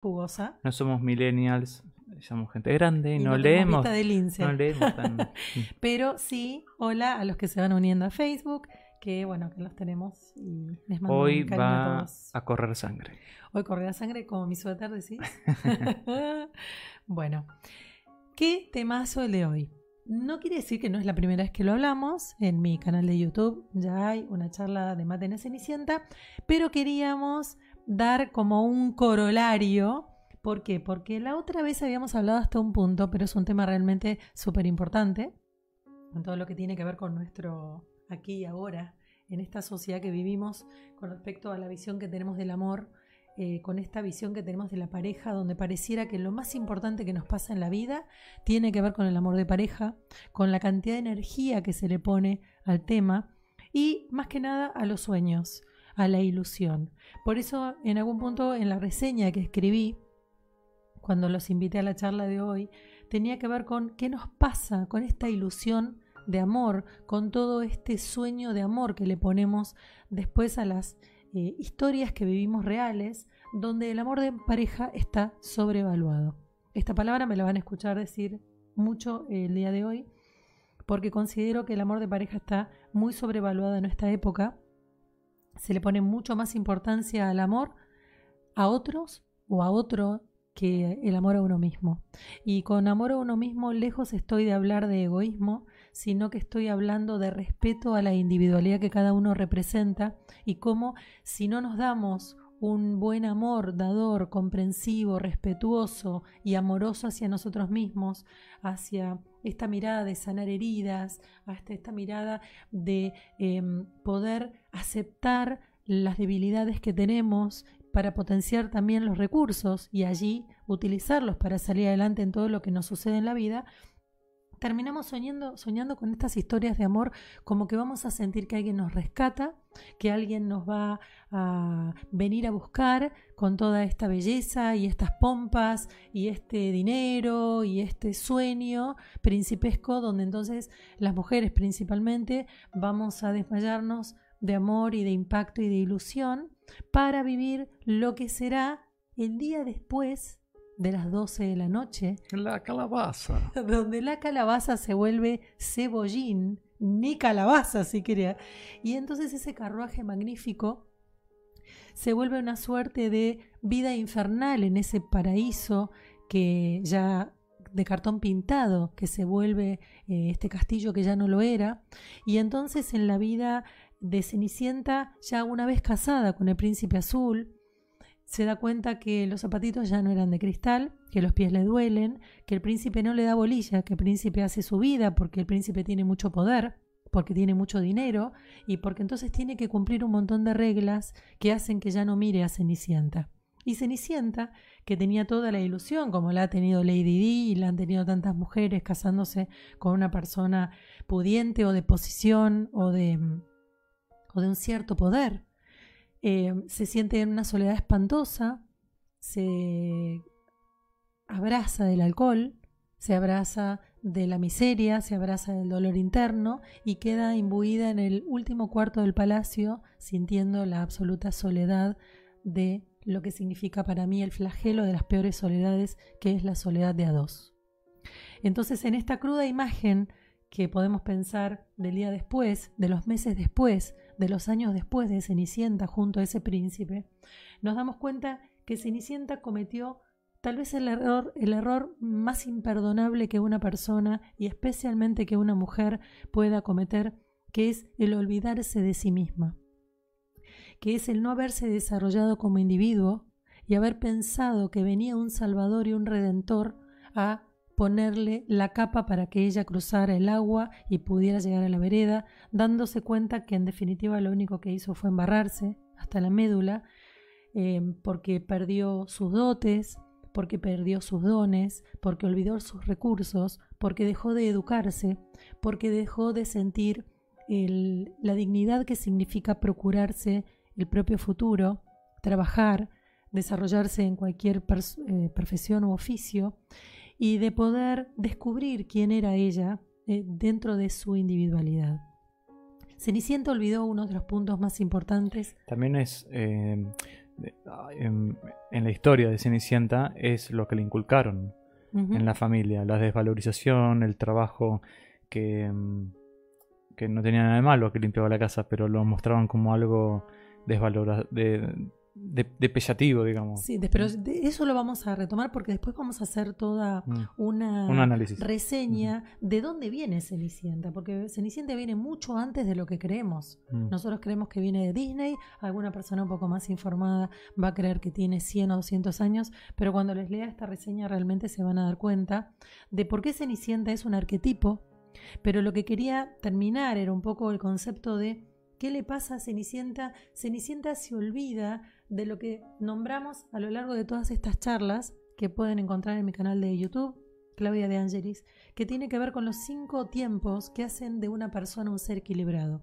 jugosa. No somos millennials, somos gente grande y, no, leemos. vista de lince. No leemos tan. Pero sí, hola a los que se van uniendo a Facebook, que bueno, que los tenemos y les mando Hoy un cariño a va todos. a correr sangre. Hoy correrá sangre como mi suéter, decís. bueno, ¿qué temazo el de hoy? No quiere decir que no es la primera vez que lo hablamos. En mi canal de YouTube ya hay una charla de mate en Cenicienta, pero queríamos dar como un corolario. ¿Por qué? Porque la otra vez habíamos hablado hasta un punto, pero es un tema realmente súper importante en todo lo que tiene que ver con nuestro aquí y ahora, en esta sociedad que vivimos con respecto a la visión que tenemos del amor, eh, con esta visión que tenemos de la pareja, donde pareciera que lo más importante que nos pasa en la vida tiene que ver con el amor de pareja, con la cantidad de energía que se le pone al tema y más que nada a los sueños, a la ilusión. Por eso en algún punto en la reseña que escribí, cuando los invité a la charla de hoy, tenía que ver con qué nos pasa con esta ilusión de amor, con todo este sueño de amor que le ponemos después a las eh, historias que vivimos reales, donde el amor de pareja está sobrevaluado. Esta palabra me la van a escuchar decir mucho el día de hoy, porque considero que el amor de pareja está muy sobrevaluado en esta época. Se le pone mucho más importancia al amor a otros o a otro que el amor a uno mismo. Y con amor a uno mismo lejos estoy de hablar de egoísmo, sino que estoy hablando de respeto a la individualidad que cada uno representa y cómo si no nos damos un buen amor dador, comprensivo, respetuoso y amoroso hacia nosotros mismos, hacia esta mirada de sanar heridas, hasta esta mirada de eh, poder aceptar las debilidades que tenemos para potenciar también los recursos y allí utilizarlos para salir adelante en todo lo que nos sucede en la vida, terminamos soñando, soñando con estas historias de amor como que vamos a sentir que alguien nos rescata, que alguien nos va a venir a buscar con toda esta belleza y estas pompas y este dinero y este sueño principesco donde entonces las mujeres principalmente vamos a desmayarnos de amor y de impacto y de ilusión para vivir lo que será el día después de las 12 de la noche, La calabaza. donde la calabaza se vuelve cebollín, ni calabaza si quería. Y entonces ese carruaje magnífico se vuelve una suerte de vida infernal en ese paraíso que ya de cartón pintado, que se vuelve eh, este castillo que ya no lo era. Y entonces en la vida de Cenicienta, ya una vez casada con el príncipe azul, se da cuenta que los zapatitos ya no eran de cristal, que los pies le duelen, que el príncipe no le da bolilla, que el príncipe hace su vida porque el príncipe tiene mucho poder, porque tiene mucho dinero y porque entonces tiene que cumplir un montón de reglas que hacen que ya no mire a Cenicienta. Y Cenicienta, que tenía toda la ilusión, como la ha tenido Lady Di y la han tenido tantas mujeres casándose con una persona pudiente o de posición o de, o de un cierto poder, eh, se siente en una soledad espantosa, se abraza del alcohol, se abraza de la miseria, se abraza del dolor interno y queda imbuida en el último cuarto del palacio sintiendo la absoluta soledad de lo que significa para mí el flagelo de las peores soledades, que es la soledad de a dos. Entonces, en esta cruda imagen que podemos pensar del día después, de los meses después, de los años después de Cenicienta junto a ese príncipe, nos damos cuenta que Cenicienta cometió tal vez el error, el error más imperdonable que una persona y especialmente que una mujer pueda cometer, que es el olvidarse de sí misma, que es el no haberse desarrollado como individuo y haber pensado que venía un Salvador y un Redentor a ponerle la capa para que ella cruzara el agua y pudiera llegar a la vereda, dándose cuenta que en definitiva lo único que hizo fue embarrarse hasta la médula, eh, porque perdió sus dotes, porque perdió sus dones, porque olvidó sus recursos, porque dejó de educarse, porque dejó de sentir el, la dignidad que significa procurarse el propio futuro, trabajar, desarrollarse en cualquier eh, profesión u oficio y de poder descubrir quién era ella eh, dentro de su individualidad. Cenicienta olvidó uno de los puntos más importantes. También es, eh, de- en, en la historia de Cenicienta es lo que le inculcaron en la familia, la desvalorización, el trabajo que, mm, que no tenía nada de malo que limpiaba la casa, pero lo mostraban como algo desvalora de, de, despellativo, digamos. Sí, de- pero de eso lo vamos a retomar porque después vamos a hacer toda Mm. una Un análisis. reseña de dónde viene Cenicienta, porque Cenicienta viene mucho antes de lo que creemos. Mm. Nosotros creemos que viene de Disney, alguna persona un poco más informada va a creer que tiene 100 o 200 años, pero cuando les lea esta reseña realmente se van a dar cuenta de por qué Cenicienta es un arquetipo, pero lo que quería terminar era un poco el concepto de qué le pasa a Cenicienta. Cenicienta se olvida de lo que nombramos a lo largo de todas estas charlas que pueden encontrar en mi canal de YouTube, Claudia de Angelis, que tiene que ver con los cinco tiempos que hacen de una persona un ser equilibrado.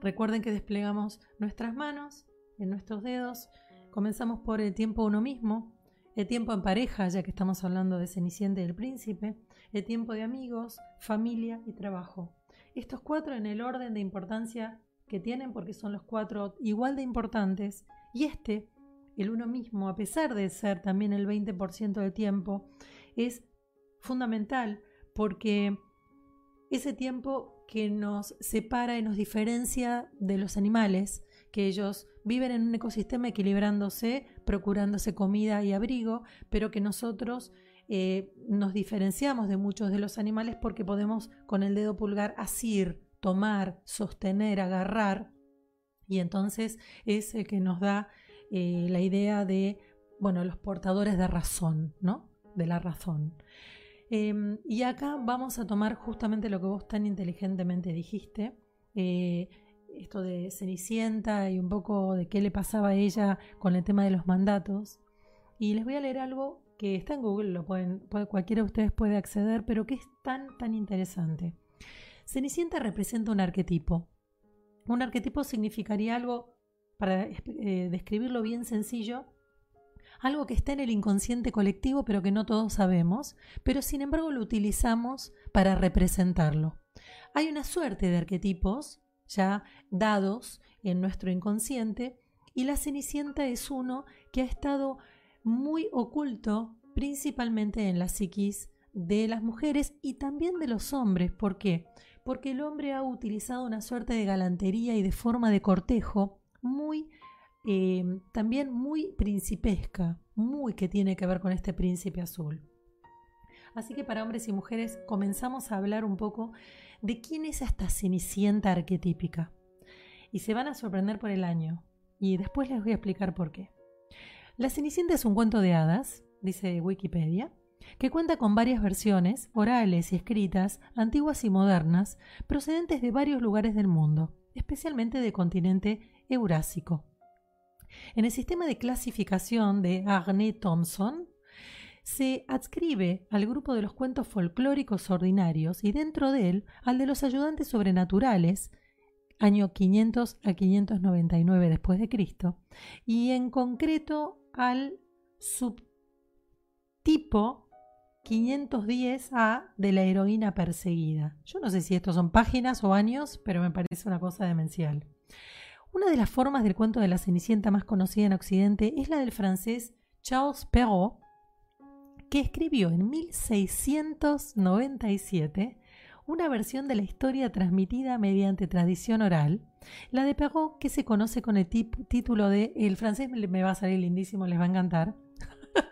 Recuerden que desplegamos nuestras manos en nuestros dedos. Comenzamos por el tiempo uno mismo, el tiempo en pareja, ya que estamos hablando de Cenicienta y el príncipe, el tiempo de amigos, familia y trabajo. Estos cuatro en el orden de importancia que tienen porque son los cuatro igual de importantes y este, el uno mismo, a pesar de ser también el 20% del tiempo, es fundamental porque ese tiempo que nos separa y nos diferencia de los animales, que ellos viven en un ecosistema equilibrándose, procurándose comida y abrigo, pero que nosotros eh, nos diferenciamos de muchos de los animales porque podemos con el dedo pulgar asir, tomar, sostener, agarrar, y entonces es el que nos da eh, la idea de, bueno, los portadores de razón, ¿no? De la razón. Eh, y acá vamos a tomar justamente lo que vos tan inteligentemente dijiste, eh, esto de Cenicienta y un poco de qué le pasaba a ella con el tema de los mandatos. Y les voy a leer algo que está en Google, lo pueden, puede- cualquiera de ustedes puede acceder, pero que es tan, tan interesante. Cenicienta representa un arquetipo. Un arquetipo significaría algo, para eh, describirlo bien sencillo, algo que está en el inconsciente colectivo pero que no todos sabemos, pero sin embargo lo utilizamos para representarlo. Hay una suerte de arquetipos ya dados en nuestro inconsciente y la Cenicienta es uno que ha estado muy oculto principalmente en la psiquis de las mujeres y también de los hombres. ¿Por qué? Porque el hombre ha utilizado una suerte de galantería y de forma de cortejo muy eh, también muy principesca, muy que tiene que ver con este príncipe azul. Así que para hombres y mujeres comenzamos a hablar un poco de quién es esta cenicienta arquetípica. Y se van a sorprender por el año. Y después les voy a explicar por qué. La Cenicienta es un cuento de hadas, dice Wikipedia, que cuenta con varias versiones, orales y escritas, antiguas y modernas, procedentes de varios lugares del mundo, especialmente del continente eurásico. En el sistema de clasificación de Arne Thompson, se adscribe al grupo de los cuentos folclóricos ordinarios y dentro de él al de los ayudantes sobrenaturales, año 500 a 599 después de Cristo, y en concreto al subtipo 510A de la heroína perseguida. Yo no sé si estos son páginas o años, pero me parece una cosa demencial. Una de las formas del cuento de la Cenicienta más conocida en Occidente es la del francés Charles Perrault, que escribió en 1697 una versión de la historia transmitida mediante tradición oral, la de Perrault que se conoce con el título de, el francés me me va a salir lindísimo, les va a encantar,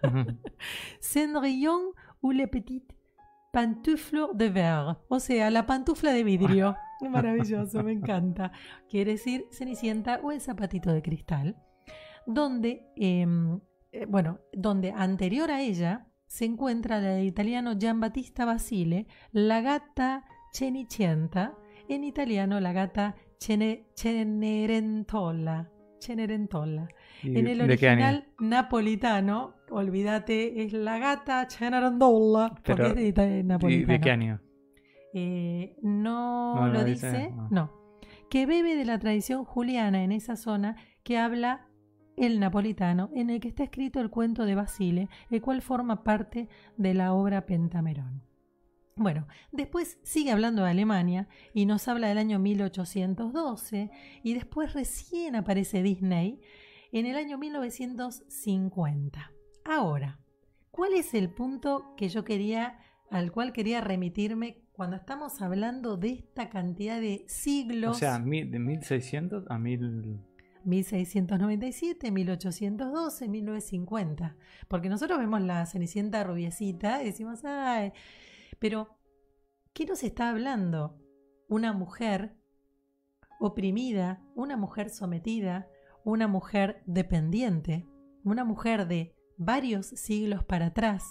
Cendrillon ou les petites pantoufles de verre, o sea, la pantufla de vidrio. Maravilloso, me encanta. Quiere decir Cenicienta o el zapatito de cristal, donde, em, eh, bueno, donde anterior a ella se encuentra la del italiano Giambattista Basile, la gata Cenicienta, en italiano la gata Cene- Cenerentola. Cenerentola. ¿Y En el de original napolitano, olvídate, es la gata Cenerentola, porque es de, ¿Y napolitano. de qué año? Eh, no, No lo lo dice, dice, no. no. Que bebe de la tradición juliana en esa zona que habla el napolitano, en el que está escrito el cuento de Basile, el cual forma parte de la obra Pentamerón. Bueno, después sigue hablando de Alemania y nos habla del año 1812 y después recién aparece Disney en el año 1950. Ahora, ¿cuál es el punto que yo quería, al cual quería remitirme cuando estamos hablando de esta cantidad de siglos? O sea, de 1600 a 1000... 1697, 1812, 1950. Porque nosotros vemos la Cenicienta rubiecita y decimos, ay, pero ¿qué nos está hablando? Una mujer oprimida, una mujer sometida, una mujer dependiente, una mujer de varios siglos para atrás,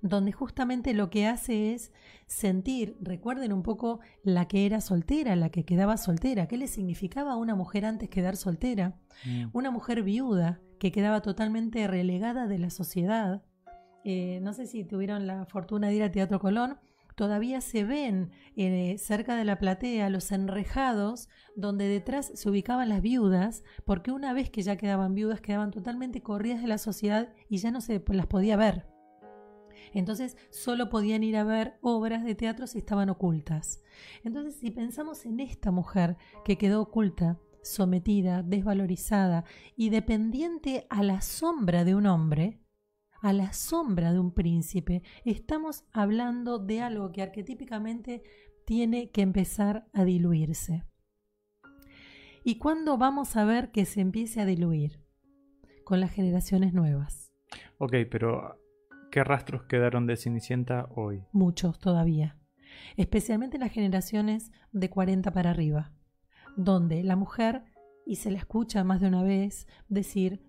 donde justamente lo que hace es sentir, recuerden un poco la que era soltera, la que quedaba soltera, qué le significaba a una mujer antes quedar soltera, Mm. una mujer viuda que quedaba totalmente relegada de la sociedad. Eh, no sé si tuvieron la fortuna de ir al Teatro Colón, todavía se ven eh, cerca de la platea los enrejados donde detrás se ubicaban las viudas, porque una vez que ya quedaban viudas quedaban totalmente corridas de la sociedad y ya no se las podía ver. Entonces solo podían ir a ver obras de teatro si estaban ocultas. Entonces si pensamos en esta mujer que quedó oculta, sometida, desvalorizada y dependiente a la sombra de un hombre, a la sombra de un príncipe, estamos hablando de algo que arquetípicamente tiene que empezar a diluirse. ¿Y cuándo vamos a ver que se empiece a diluir? Con las generaciones nuevas. Ok, pero ¿qué rastros quedaron de Cenicienta hoy? muchos todavía, especialmente las generaciones de 40 para arriba, donde la mujer, y se la escucha más de una vez decir,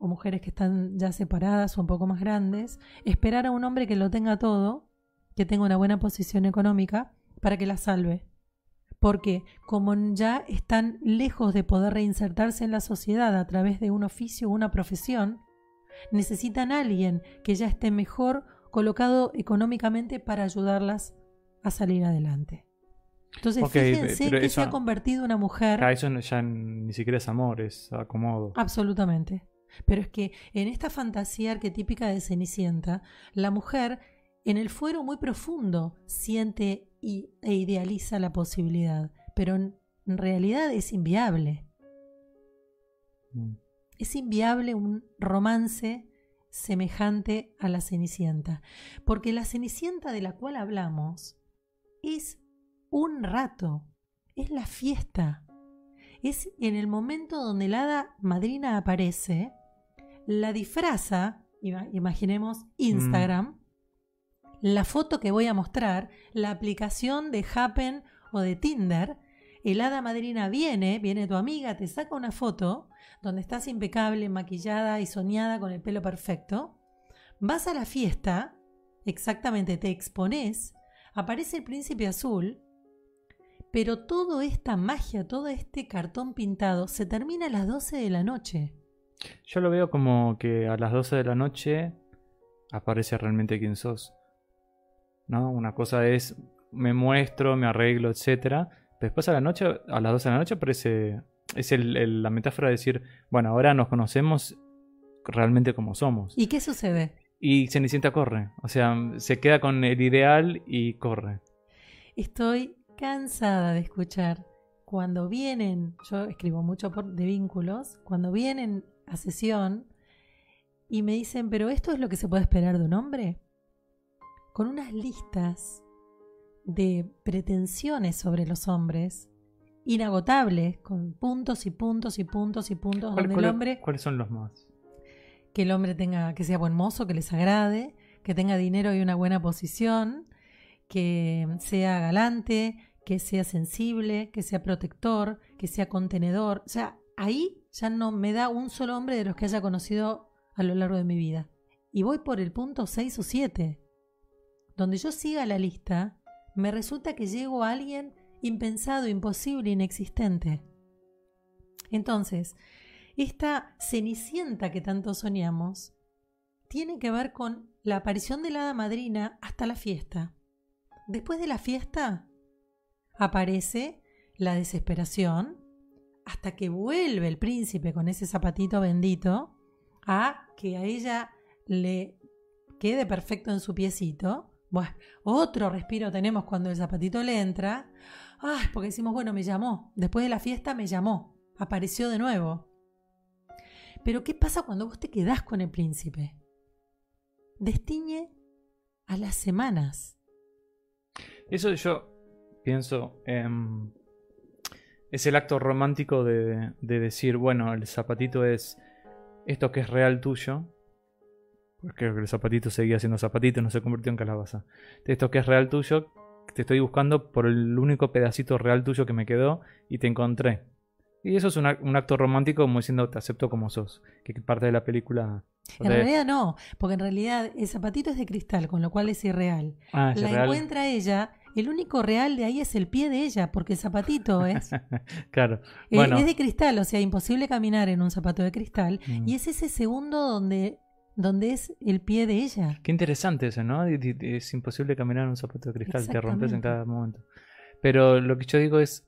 o mujeres que están ya separadas o un poco más grandes, esperar a un hombre que lo tenga todo, que tenga una buena posición económica, para que la salve. Porque como ya están lejos de poder reinsertarse en la sociedad a través de un oficio o una profesión, necesitan a alguien que ya esté mejor colocado económicamente para ayudarlas a salir adelante. Entonces, Ok, fíjense que eso- se ha convertido una mujer Ah, eso ya ni siquiera es amor, es acomodo. Absolutamente. Pero es que en esta fantasía arquetípica de Cenicienta, la mujer en el fuero muy profundo siente y, e idealiza la posibilidad, pero en, realidad es inviable. Mm. Es inviable un romance semejante a la Cenicienta, porque la Cenicienta de la cual hablamos es un rato, es la fiesta, es en el momento donde la hada madrina aparece, la disfraza, ima- imaginemos Instagram, la foto que voy a mostrar, la aplicación de Happen o de Tinder, el hada madrina viene, viene tu amiga, te saca una foto donde estás impecable, maquillada y soñada con el pelo perfecto, vas a la fiesta, exactamente te expones, aparece el príncipe azul, pero toda esta magia, todo este cartón pintado se termina a las 12 de la noche. Yo lo veo como que a las 12 de la noche aparece realmente quién sos. ¿No? Una cosa es me muestro, me arreglo, etcétera. Después a la noche, a las 12 de la noche aparece es el- el- la metáfora de decir, bueno, ahora nos conocemos realmente como somos. ¿Y qué sucede? Y Cenicienta corre, o sea, se queda con el ideal y corre. Estoy cansada de escuchar cuando vienen, yo escribo mucho por, de vínculos, cuando vienen a sesión y me dicen, pero esto es lo que se puede esperar de un hombre, con unas listas de pretensiones sobre los hombres inagotables, con puntos y puntos y puntos y puntos, ¿Cuál- donde el hombre ¿Cuáles son los más? que el hombre tenga, que sea buen mozo, que les agrade, que tenga dinero y una buena posición, que sea galante, que sea sensible, que sea protector, que sea contenedor. O sea, ahí ya no me da un solo hombre de los que haya conocido a lo largo de mi vida. Y voy por el punto 6 o 7. Donde yo siga la lista, me resulta que llego a alguien impensado, imposible, inexistente. Entonces, esta cenicienta que tanto soñamos tiene que ver con la aparición de la hada madrina hasta la fiesta. Después de la fiesta aparece la desesperación hasta que vuelve el príncipe con ese zapatito bendito a que a ella le quede perfecto en su piecito. Bueno, otro respiro tenemos cuando el zapatito le entra. Ay, porque decimos, bueno, me llamó. Después de la fiesta me llamó. Apareció de nuevo. Pero ¿qué pasa cuando vos te quedás con el príncipe? Destiñe a las semanas. Eso yo pienso, em, es el acto romántico de, de decir, bueno, el zapatito es esto que es real tuyo, porque el zapatito seguía siendo zapatito, no se convirtió en calabaza. Esto que es real tuyo, te estoy buscando por el único pedacito real tuyo que me quedó y te encontré. Y eso es un, un acto romántico como diciendo te acepto como sos, que parte de la película... En realidad no, porque en realidad el zapatito es de cristal, con lo cual es irreal. ah, es La encuentra ella, el único real de ahí es el pie de ella, porque el zapatito es, eh, claro. Bueno, es de cristal, o sea, imposible caminar en un zapato de cristal. Mm. Y es ese segundo donde, donde es el pie de ella. Qué interesante eso, ¿no? Es imposible caminar en un zapato de cristal, te rompes en cada momento. Pero lo que yo digo es,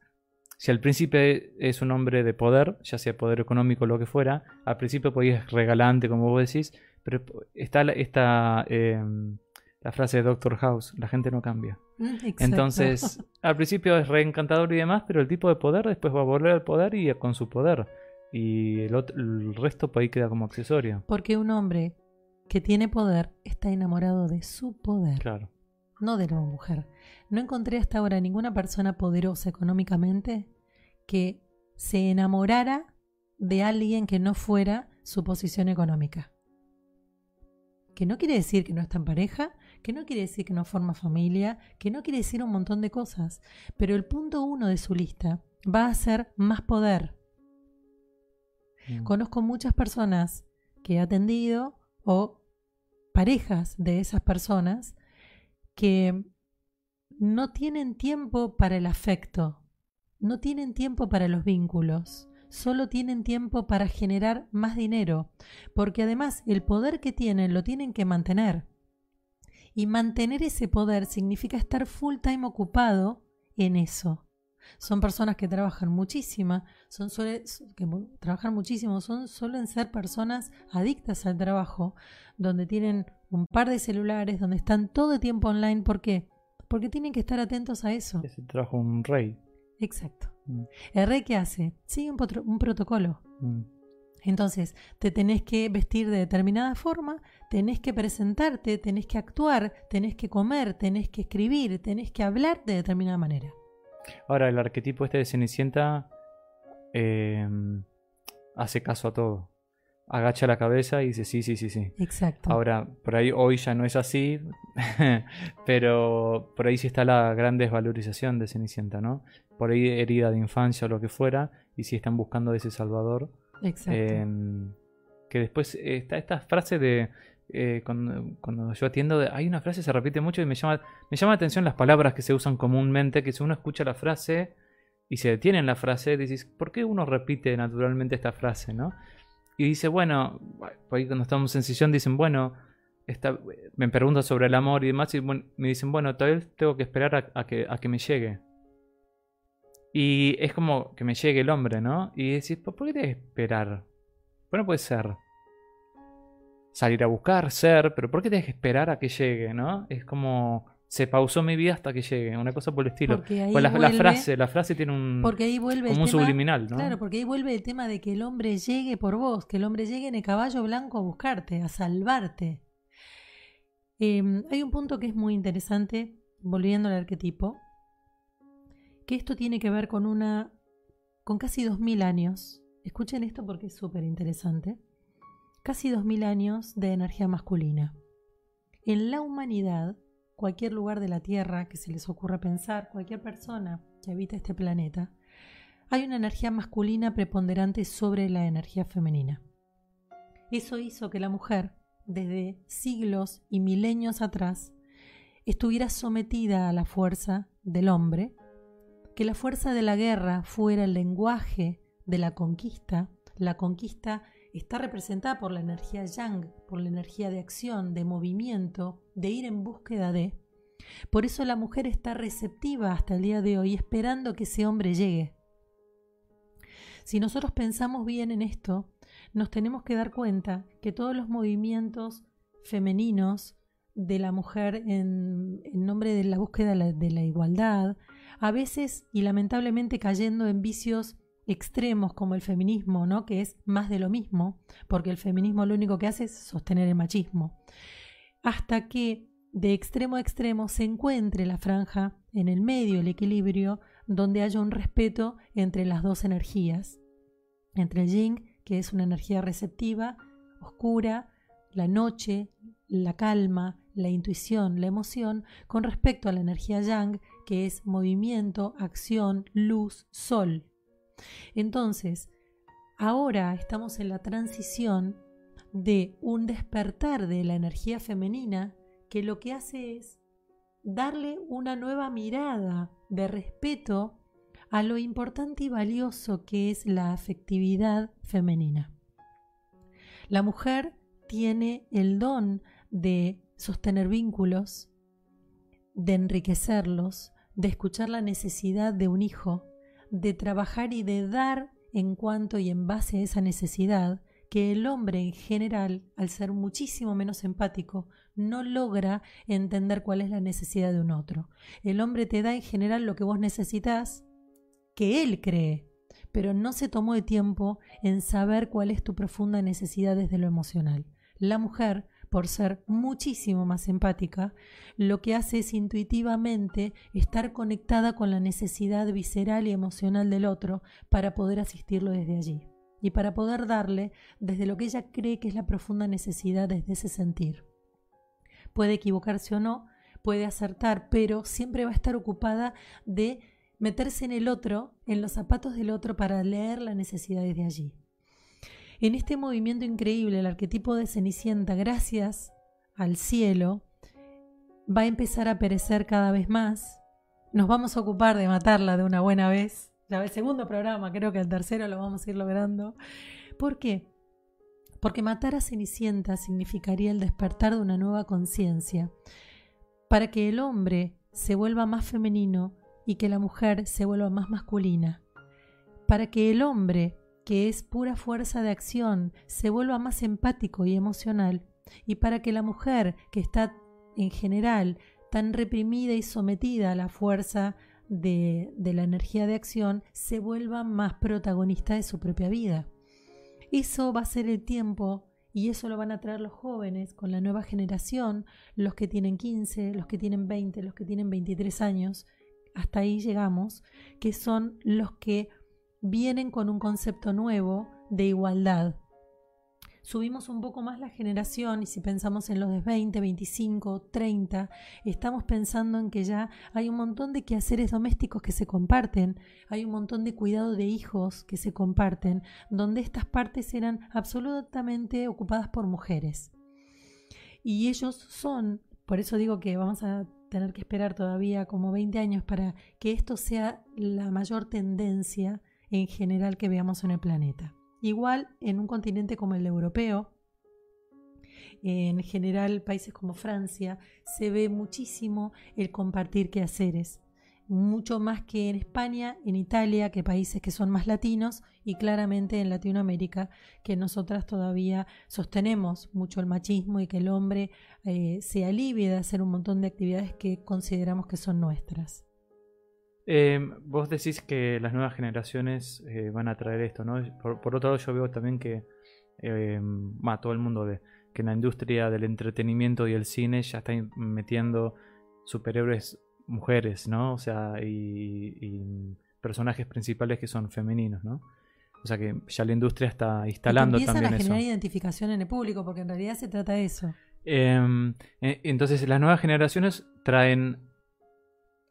si al príncipe es un hombre de poder, ya sea poder económico o lo que fuera, al principio podías regalante, como vos decís, pero está la- esta, eh, la frase de Doctor House, la gente no cambia. Mm, exacto. Entonces, al principio es reencantador y demás, pero el tipo de poder después va a volver al poder y con su poder. Y el, el resto por ahí queda como accesorio. Porque un hombre que tiene poder está enamorado de su poder, Claro. no de la mujer. No encontré hasta ahora ninguna persona poderosa económicamente que se enamorara de alguien que no fuera su posición económica. Que no quiere decir que no está en pareja, que no quiere decir que no forma familia, que no quiere decir un montón de cosas. Pero el punto uno de su lista va a ser más poder. Mm. Conozco muchas personas que he atendido o parejas de esas personas que no tienen tiempo para el afecto, no tienen tiempo para los vínculos, solo tienen tiempo para generar más dinero, porque además el poder que tienen lo tienen que mantener. Y mantener ese poder significa estar full time ocupado en eso. Son personas que trabajan muchísimo, son suele- que trabajan muchísimo, son suelen ser personas adictas al trabajo, donde tienen un par de celulares, donde están todo el tiempo online, ¿por qué? Porque tienen que estar atentos a eso. Ese trajo un rey. Exacto. Mm. ¿El rey qué hace? Sigue un, protocolo. Mm. Entonces, te tenés que vestir de determinada forma, tenés que presentarte, tenés que actuar, tenés que comer, tenés que escribir, tenés que hablar de determinada manera. Ahora, el arquetipo este de Cenicienta eh, hace caso a todo. Agacha la cabeza y dice sí, sí, sí, sí. Exacto. Ahora, por ahí hoy ya no es así, pero por ahí sí está la gran desvalorización de Cenicienta, ¿no? Por ahí herida de infancia o lo que fuera, y sí están buscando ese Salvador. Exacto. Eh, que después está esta frase de eh, cuando, cuando yo atiendo, de- hay una frase que se repite mucho y me llama, me llama la atención las palabras que se usan comúnmente, que si uno escucha la frase y se detiene en la frase, dices, ¿por qué uno repite naturalmente esta frase, no? Y dice, bueno, ahí cuando estamos en sesión dicen, bueno, está, me preguntan sobre el amor y demás, y bueno, me dicen, bueno, todavía tengo que esperar a, que, a que me llegue. Y es como que me llegue el hombre, ¿no? Y decís, ¿por qué tenés que esperar? Bueno, puede ser. Salir a buscar, ser, pero ¿por qué tenés que esperar a que llegue, no? Es como, se pausó mi vida hasta que llegue, una cosa por el estilo. Porque ahí Pues la, la frase, la frase tiene un, Porque ahí vuelve como el un tema, subliminal, ¿no? Claro, porque ahí vuelve el tema de que el hombre llegue por vos, que el hombre llegue en el caballo blanco a buscarte, a salvarte. Eh, hay un punto que es muy interesante, volviendo al arquetipo, que esto tiene que ver con una, con casi dos mil años. Escuchen esto porque es súper interesante. Casi dos mil años de energía masculina. En la humanidad, cualquier lugar de la Tierra que se les ocurra pensar, cualquier persona que habita este planeta, hay una energía masculina preponderante sobre la energía femenina. Eso hizo que la mujer, desde siglos y milenios atrás, estuviera sometida a la fuerza del hombre, que la fuerza de la guerra fuera el lenguaje de la conquista. La conquista está representada por la energía yang, por la energía de acción, de movimiento, de ir en búsqueda de. Por eso la mujer está receptiva hasta el día de hoy, esperando que ese hombre llegue. Si nosotros pensamos bien en esto, nos tenemos que dar cuenta que todos los movimientos femeninos de la mujer en, nombre de la búsqueda de la, de la igualdad, a veces y lamentablemente cayendo en vicios extremos como el feminismo, ¿no? que es más de lo mismo, porque el feminismo lo único que hace es sostener el machismo, hasta que de extremo a extremo se encuentre la franja en el medio, el equilibrio, donde haya un respeto entre las dos energías, entre el yin, que es una energía receptiva, oscura, la noche, la calma, la intuición, la emoción, con respecto a la energía yang, que es movimiento, acción, luz, sol. Entonces, ahora estamos en la transición de un despertar de la energía femenina que lo que hace es darle una nueva mirada de respeto a lo importante y valioso que es la afectividad femenina. La mujer tiene el don de sostener vínculos, de enriquecerlos, de escuchar la necesidad de un hijo, de trabajar y de dar en cuanto y en base a esa necesidad que el hombre en general, al ser muchísimo menos empático, no logra entender cuál es la necesidad de un otro. El hombre te da en general lo que vos necesitas, que él cree, pero no se tomó de tiempo en saber cuál es tu profunda necesidad desde lo emocional. La mujer, por ser muchísimo más empática, lo que hace es intuitivamente estar conectada con la necesidad visceral y emocional del otro para poder asistirlo desde allí y para poder darle desde lo que ella cree que es la profunda necesidad desde ese sentir puede equivocarse o no, puede acertar, pero siempre va a estar ocupada de meterse en el otro, en los zapatos del otro para leer la necesidad de allí. En este movimiento increíble, el arquetipo de Cenicienta, gracias al cielo, va a empezar a perecer cada vez más. Nos vamos a ocupar de matarla de una buena vez. Ya el segundo programa, creo que el tercero lo vamos a ir logrando. ¿Por qué? porque matar a Cenicienta significaría el despertar de una nueva conciencia, para que el hombre se vuelva más femenino y que la mujer se vuelva más masculina, para que el hombre, que es pura fuerza de acción, se vuelva más empático y emocional, y para que la mujer, que está en general tan reprimida y sometida a la fuerza de, de la energía de acción, se vuelva más protagonista de su propia vida. Eso va a ser el tiempo y eso lo van a traer los jóvenes con la nueva generación, los que tienen 15, los que tienen 20, los que tienen 23 años, hasta ahí llegamos, que son los que vienen con un concepto nuevo de igualdad, subimos un poco más la generación y si pensamos en los de 20, 25, 30, estamos pensando en que ya hay un montón de quehaceres domésticos que se comparten, hay un montón de cuidado de hijos que se comparten, donde estas partes eran absolutamente ocupadas por mujeres. Y ellos son, por eso digo que vamos a tener que esperar todavía como 20 años para que esto sea la mayor tendencia en general que veamos en el planeta. Igual en un continente como el europeo, en general países como Francia, se ve muchísimo el compartir quehaceres, mucho más que en España, en Italia, que países que son más latinos, y claramente en Latinoamérica, que nosotras todavía sostenemos mucho el machismo y que el hombre eh, se alivie de hacer un montón de actividades que consideramos que son nuestras. Eh, vos decís que las nuevas generaciones eh, van a traer esto, ¿no? Por, otro lado, yo veo también que eh, todo el mundo ve que en la industria del entretenimiento y el cine ya está metiendo superhéroes mujeres, ¿no? O sea, y, personajes principales que son femeninos, ¿no? O sea que ya la industria está instalando también a generar identificación en el público, porque en realidad se trata de eso. Em, entonces, las nuevas generaciones traen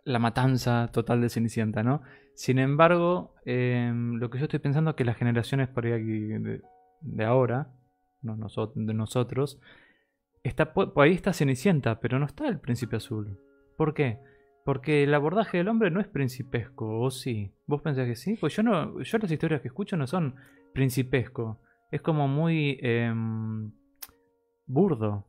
la matanza total de Cenicienta, ¿no? Sin embargo, em, lo que yo estoy pensando es que las generaciones por ahí de, de ahora, no de nosotros, está, por ahí está Cenicienta, pero no está el príncipe azul. ¿Por qué? Porque el abordaje del hombre no es principesco, ¿o sí? ¿Vos pensás que sí? Pues yo no, yo las historias que escucho no son principesco. Es como muy em, burdo.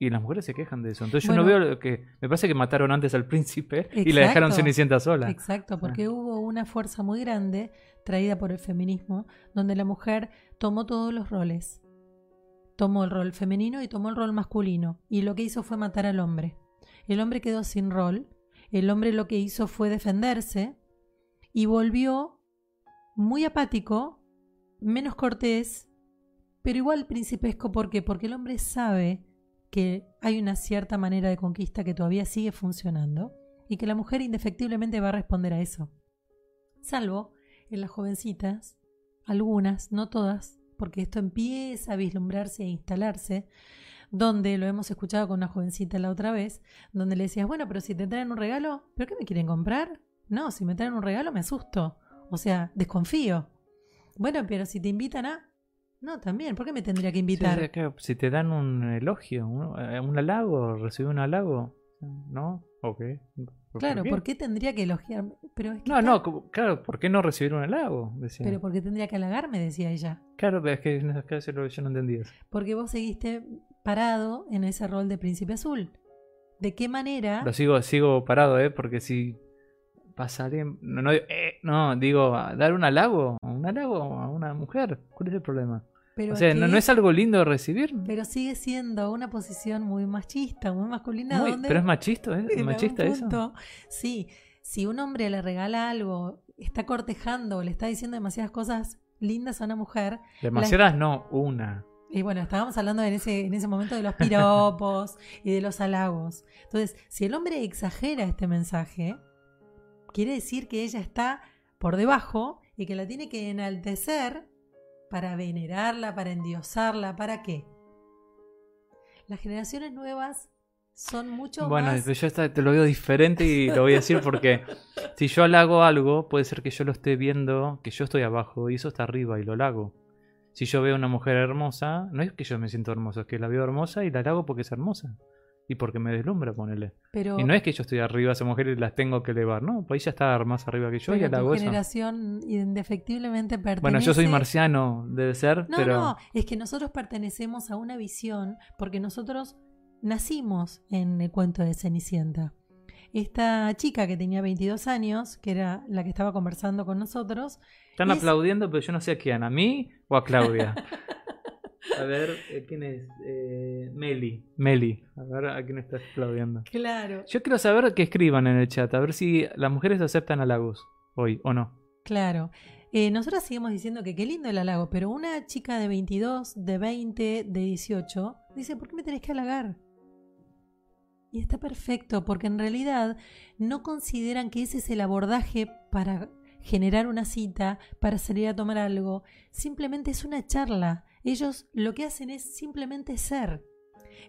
Y las mujeres se quejan de eso. Entonces yo no veo que... Me parece que mataron antes al príncipe y la dejaron Cenicienta sola. Exacto, porque ah. hubo una fuerza muy grande traída por el feminismo, donde la mujer tomó todos los roles. Tomó el rol femenino y tomó el rol masculino. Y lo que hizo fue matar al hombre. El hombre quedó sin rol. El hombre lo que hizo fue defenderse y volvió muy apático, menos cortés, pero igual principesco. ¿Por qué? Porque el hombre sabe que hay una cierta manera de conquista que todavía sigue funcionando y que la mujer indefectiblemente va a responder a eso. Salvo en las jovencitas, algunas, no todas, porque esto empieza a vislumbrarse e instalarse, donde lo hemos escuchado con una jovencita la otra vez, donde le decías, bueno, pero si te traen un regalo, ¿pero qué me quieren comprar? No, si me traen un regalo me asusto, o sea, desconfío. Bueno, pero si te invitan a... No, también, ¿por qué me tendría que invitar? Sí, Si te dan un elogio, un, eh, un halago, recibir un halago, ¿no? Ok. ¿Por Claro, qué? ¿por qué tendría que elogiarme? Pero es que No, no, como- claro, ¿por qué no recibir un halago? Decía. Pero ¿por qué tendría que halagarme? Decía ella. Claro, pero es que en ese caso yo no entendía. eso. Porque vos seguiste parado en ese rol de príncipe azul. ¿De qué manera? Lo sigo, sigo parado, ¿eh? Porque si pasaré... No, no, eh, no, digo, dar un halago, halago a una mujer. ¿Cuál es el problema? Pero o sea, ¿no, no es algo lindo de recibir? Pero sigue siendo una posición muy machista, muy masculina. Muy- donde pero es machista, ¿eh? en machista eso. Sí, si un hombre le regala algo, está cortejando, le está diciendo demasiadas cosas lindas a una mujer, Demasiadas no, una. y bueno, estábamos hablando en ese, en ese momento de los piropos y de los halagos. Entonces, si el hombre exagera este mensaje, quiere decir que ella está por debajo y que la tiene que enaltecer para venerarla, para endiosarla, ¿para qué? Las generaciones nuevas son mucho Bueno, más... pero yo te lo veo diferente y lo voy a decir porque si yo halago algo, puede ser que yo lo esté viendo, que yo estoy abajo y eso está arriba y lo halago. Si yo veo una mujer hermosa, no es que yo me siento hermoso, es que la veo hermosa y la halago porque es hermosa. Y porque me deslumbra, ponele. pero, Y no es que yo estoy arriba, esa mujer y las tengo que elevar, no, pues ella está más arriba que yo y tu halago eso. generación indefectiblemente pertenece... Bueno, yo soy marciano, debe ser, No, pero... no, es que nosotros pertenecemos a una visión porque nosotros nacimos en el cuento de Cenicienta. Esta chica que tenía 22 años, que era la que estaba conversando con nosotros, Están es- aplaudiendo, pero yo no sé a quién, a mí o a Claudia. a ver, eh, ¿quién es? Eh, Meli. Meli. A ver a quién está aplaudiendo. claro, Yo quiero saber que escriban en el chat, a ver si las mujeres aceptan halagos hoy o no. claro. Eh, nosotros seguimos diciendo que qué lindo el halago, pero una chica de 22, de 20, de 18, dice, ¿por qué me tenés que halagar? Y está perfecto, porque en realidad no consideran que ese es el abordaje para generar una cita, para salir a tomar algo. Simplemente es una charla. Ellos lo que hacen es simplemente ser.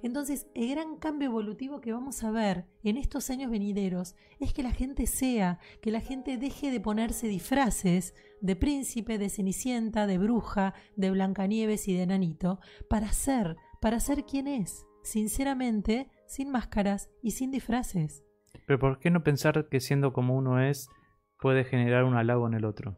Entonces, el gran cambio evolutivo que vamos a ver en estos años venideros es que la gente sea, que la gente deje de ponerse disfraces de príncipe, de cenicienta, de bruja, de Blancanieves y de enanito, para ser, para ser quien es, sinceramente, sin máscaras y sin disfraces. Pero ¿por qué no pensar que siendo como uno es, puede generar un halago en el otro?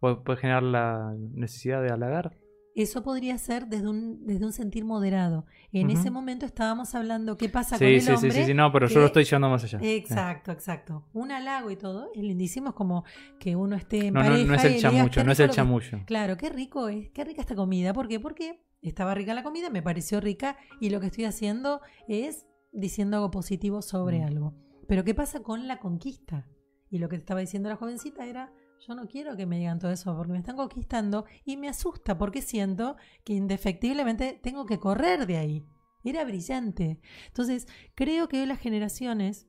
Puede generar la necesidad de halagar. Eso podría ser desde un, desde un sentir moderado. En ese momento estábamos hablando qué pasa con Sí, el sí, sí, hombre. sí, sí, no, pero yo lo estoy llevando más allá. Exacto, exacto. Un halago y todo. Es lindísimo es como que uno esté en No, no, pareja no es y el digas, chamucho, "Qué no es el lo que-". chamullo. Claro, qué rico es, qué rica esta comida. ¿Por qué? Porque estaba rica la comida, me pareció rica y lo que estoy haciendo es diciendo algo positivo sobre Mm. algo. Pero ¿qué pasa con la conquista? Y lo que estaba diciendo la jovencita era, yo no quiero que me digan todo eso porque me están conquistando y me asusta porque siento que indefectiblemente tengo que correr de ahí. Era brillante. Entonces, creo que hoy las generaciones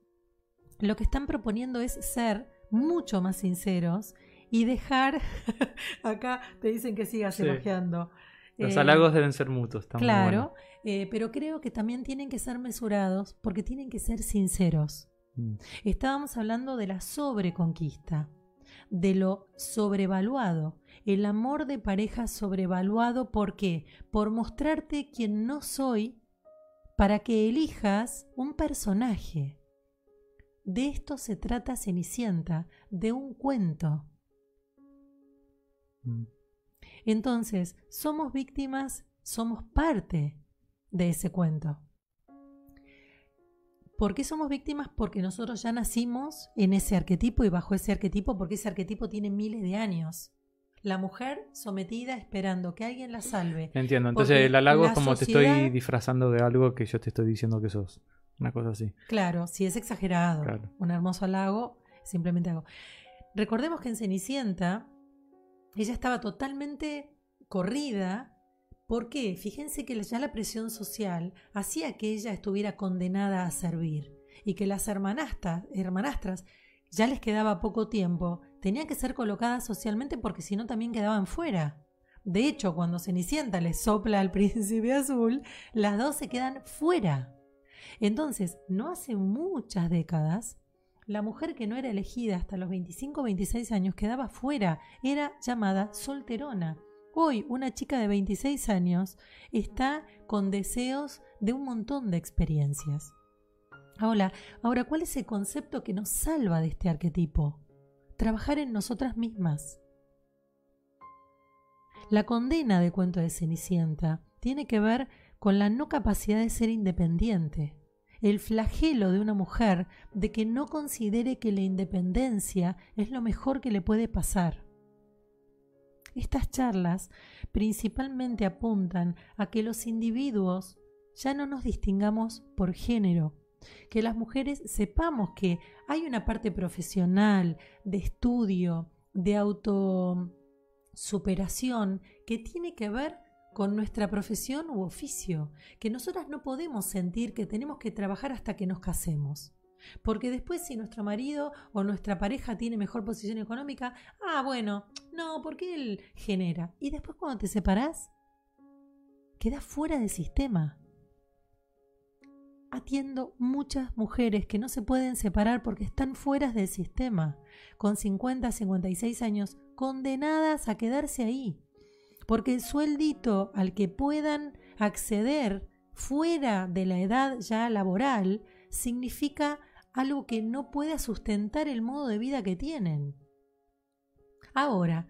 lo que están proponiendo es ser mucho más sinceros y dejar. Acá te dicen que sigas Sí. elogiando. Los Eh, halagos deben ser mutuos. muy Claro, bueno. eh, pero creo que también tienen que ser mesurados porque tienen que ser sinceros. Mm. Estábamos hablando de la sobreconquista, de lo sobrevaluado. El amor de pareja sobrevaluado, ¿por qué? Por mostrarte quien no soy para que elijas un personaje. De esto se trata Cenicienta, de un cuento. Mm. Entonces, somos víctimas, somos parte de ese cuento. ¿Por qué somos víctimas? Porque nosotros ya nacimos en ese arquetipo y bajo ese arquetipo, porque ese arquetipo tiene miles de años. La mujer sometida esperando que alguien la salve. Entiendo, entonces Porque el halago es como te estoy disfrazando de algo que yo te estoy diciendo que sos. Una cosa así. Claro, si es exagerado. Claro. Un hermoso halago, simplemente hago. Recordemos que en Cenicienta ella estaba totalmente corrida. ¿Por qué? Fíjense que ya la presión social hacía que ella estuviera condenada a servir y que las hermanastras, hermanastras ya les quedaba poco tiempo, tenían que ser colocadas socialmente porque si no también quedaban fuera. De hecho, cuando Cenicienta le sopla al príncipe azul, las dos se quedan fuera. Entonces, no hace muchas décadas, la mujer que no era elegida hasta los 25 o 26 años quedaba fuera, era llamada solterona. Hoy una chica de 26 años está con deseos de un montón de experiencias. Ahora, ahora, ¿cuál es el concepto que nos salva de este arquetipo? Trabajar en nosotras mismas. La condena de cuento de Cenicienta tiene que ver con la no capacidad de ser independiente, el flagelo de una mujer de que no considere que la independencia es lo mejor que le puede pasar. Estas charlas principalmente apuntan a que los individuos ya no nos distingamos por género, que las mujeres sepamos que hay una parte profesional, de estudio, de autosuperación que tiene que ver con nuestra profesión u oficio, que nosotras no podemos sentir que tenemos que trabajar hasta que nos casemos. Porque después si nuestro marido o nuestra pareja tiene mejor posición económica, ah, bueno, no, porque él genera. Y después cuando te separás, quedas fuera del sistema. Atiendo muchas mujeres que no se pueden separar porque están fuera del sistema, con 50, 56 años, condenadas a quedarse ahí. Porque el sueldito al que puedan acceder fuera de la edad ya laboral significa algo que no pueda sustentar el modo de vida que tienen. Ahora,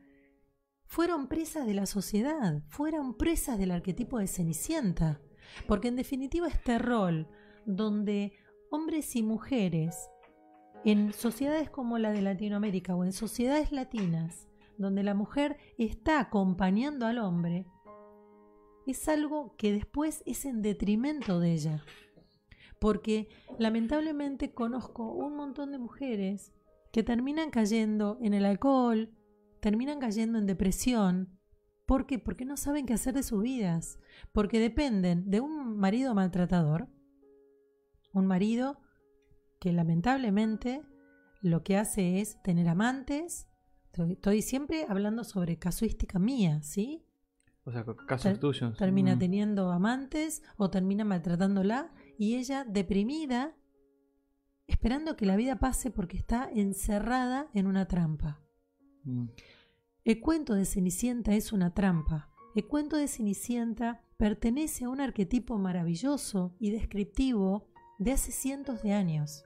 fueron presas de la sociedad, fueron presas del arquetipo de Cenicienta, porque en definitiva este rol donde hombres y mujeres en sociedades como la de Latinoamérica o en sociedades latinas, donde la mujer está acompañando al hombre, es algo que después es en detrimento de ella porque lamentablemente conozco un montón de mujeres que terminan cayendo en el alcohol, terminan cayendo en depresión. ¿Por qué? Porque no saben qué hacer de sus vidas, porque dependen de un marido maltratador, un marido que lamentablemente lo que hace es tener amantes. Estoy, siempre hablando sobre casuística mía, ¿sí? O sea, casos tuyos. Termina mm. teniendo amantes o termina maltratándola y ella deprimida, esperando que la vida pase porque está encerrada en una trampa. Mm. El cuento de Cenicienta es una trampa. El cuento de Cenicienta pertenece a un arquetipo maravilloso y descriptivo de hace cientos de años.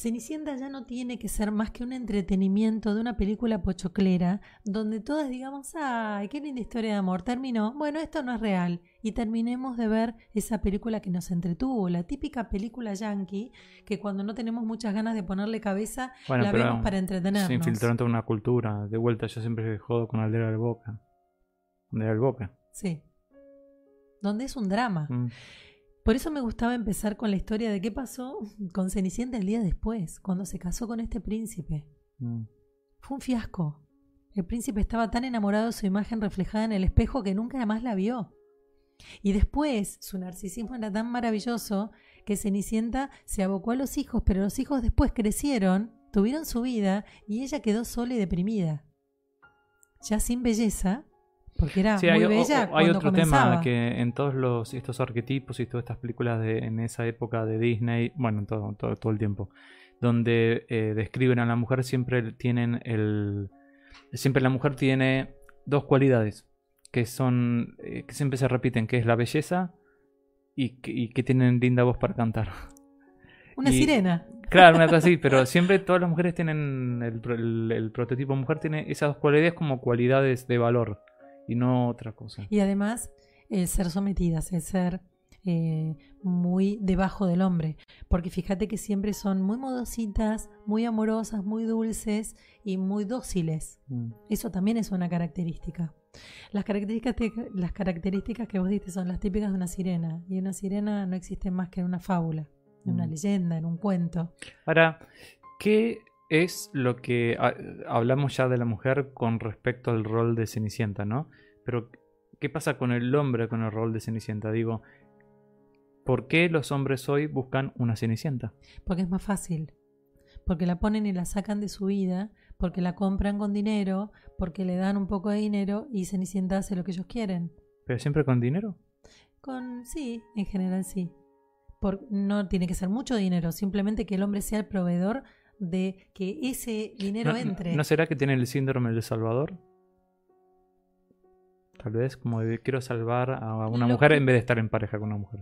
Cenicienta ya no tiene que ser más que un entretenimiento de una película pochoclera donde todas digamos, ay, qué linda historia de amor, terminó, bueno, esto no es real, y terminemos de ver esa película que nos entretuvo, la típica película yankee que cuando no tenemos muchas ganas de ponerle cabeza la vemos para entretenernos. Se infiltró en una cultura, de vuelta yo siempre jodo con Aldera del Boca. Aldera del Boca. Sí. Donde es un drama. Mm. Por eso me gustaba empezar con la historia de qué pasó con Cenicienta el día después, cuando se casó con este príncipe. Mm. Fue un fiasco. El príncipe estaba tan enamorado de su imagen reflejada en el espejo que nunca más la vio. Y después su narcisismo era tan maravilloso que Cenicienta se abocó a los hijos, pero los hijos después crecieron, tuvieron su vida y ella quedó sola y deprimida. Ya sin belleza, porque era muy hay, bella. hay otro tema que en todos los, estos arquetipos y todas estas películas de, en esa época de Disney, bueno, todo, todo, todo el tiempo, donde eh, describen a la mujer siempre tienen el. Siempre la mujer tiene dos cualidades que son. Eh, que siempre se repiten, que es la belleza y que, tienen linda voz para cantar. Una sirena. Claro, una cosa así, pero siempre todas las mujeres tienen. El, el prototipo mujer tiene esas dos cualidades como cualidades de valor y no otra cosa. Y además, el ser sometidas, el ser eh, muy debajo del hombre, porque fíjate que siempre son muy modositas, muy amorosas, muy dulces y muy dóciles. Mm. Eso también es una característica. Las características, las características que vos diste son las típicas de una sirena, y una sirena no existe más que en una fábula, en una mm. leyenda, en un cuento. Ahora, ¿qué es lo que ah, hablamos ya de la mujer con respecto al rol de Cenicienta, ¿no? Pero, ¿qué pasa con el hombre con el rol de Cenicienta? Digo, ¿por qué los hombres hoy buscan una Cenicienta? Porque es más fácil. Porque la ponen y la sacan de su vida, porque la compran con dinero, porque le dan un poco de dinero y Cenicienta hace lo que ellos quieren. ¿Pero siempre con dinero? Con sí, en general sí. Por, no tiene que ser mucho dinero, simplemente que el hombre sea el proveedor de que ese dinero ¿No, entre. ¿No será que tiene el síndrome del Salvador? Tal vez como de quiero salvar a una Lo mujer que- en vez de estar en pareja con una mujer.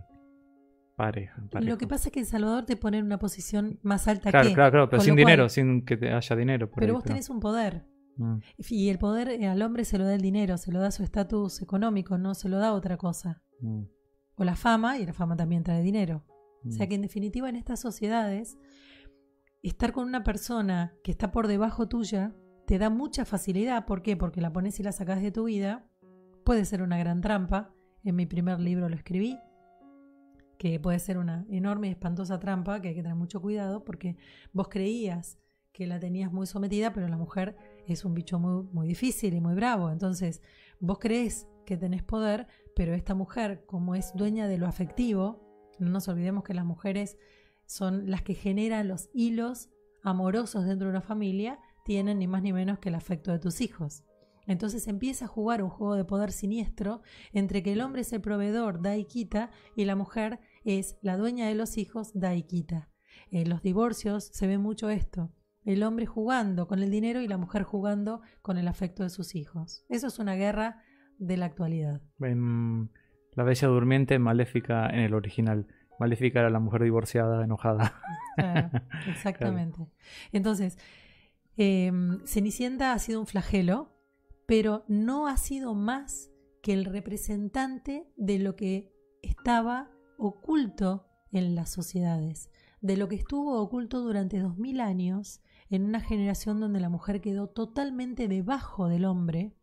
Pareja, pareja. Lo que pasa es que en Salvador te pone en una posición más alta Claro, que. claro, claro, pero sin cual- dinero, sin que haya dinero. por pero ahí, vos tenés un poder. Mm, Y el poder eh, al hombre se lo da el dinero, se lo da su estatus económico, no se lo da otra cosa. mm, O la fama, y la fama también trae dinero. O sea mm. que en definitiva en estas sociedades, estar con una persona que está por debajo tuya te da mucha facilidad. ¿Por qué? Porque la pones y la sacas de tu vida. Puede ser una gran trampa. En mi primer libro lo escribí. Que puede ser una enorme y espantosa trampa que hay que tener mucho cuidado porque vos creías que la tenías muy sometida, pero la mujer es un bicho muy, muy difícil y muy bravo. Entonces, vos crees que tenés poder, pero esta mujer, como es dueña de lo afectivo, no nos olvidemos que las mujeres son las que generan los hilos amorosos dentro de una familia, tienen ni más ni menos que el afecto de tus hijos. Entonces empieza a jugar un juego de poder siniestro entre que el hombre es el proveedor, da y quita, y la mujer es la dueña de los hijos, da y quita. En los divorcios se ve mucho esto. El hombre jugando con el dinero y la mujer jugando con el afecto de sus hijos. Eso es una guerra de la actualidad. La Bella Durmiente, Maléfica en el original. Maléfica era la mujer divorciada, enojada. Claro, exactamente. Entonces, eh, Cenicienta ha sido un flagelo, pero no ha sido más que el representante de lo que estaba oculto en las sociedades, de lo que estuvo oculto durante dos mil años en una generación donde la mujer quedó totalmente debajo del hombre,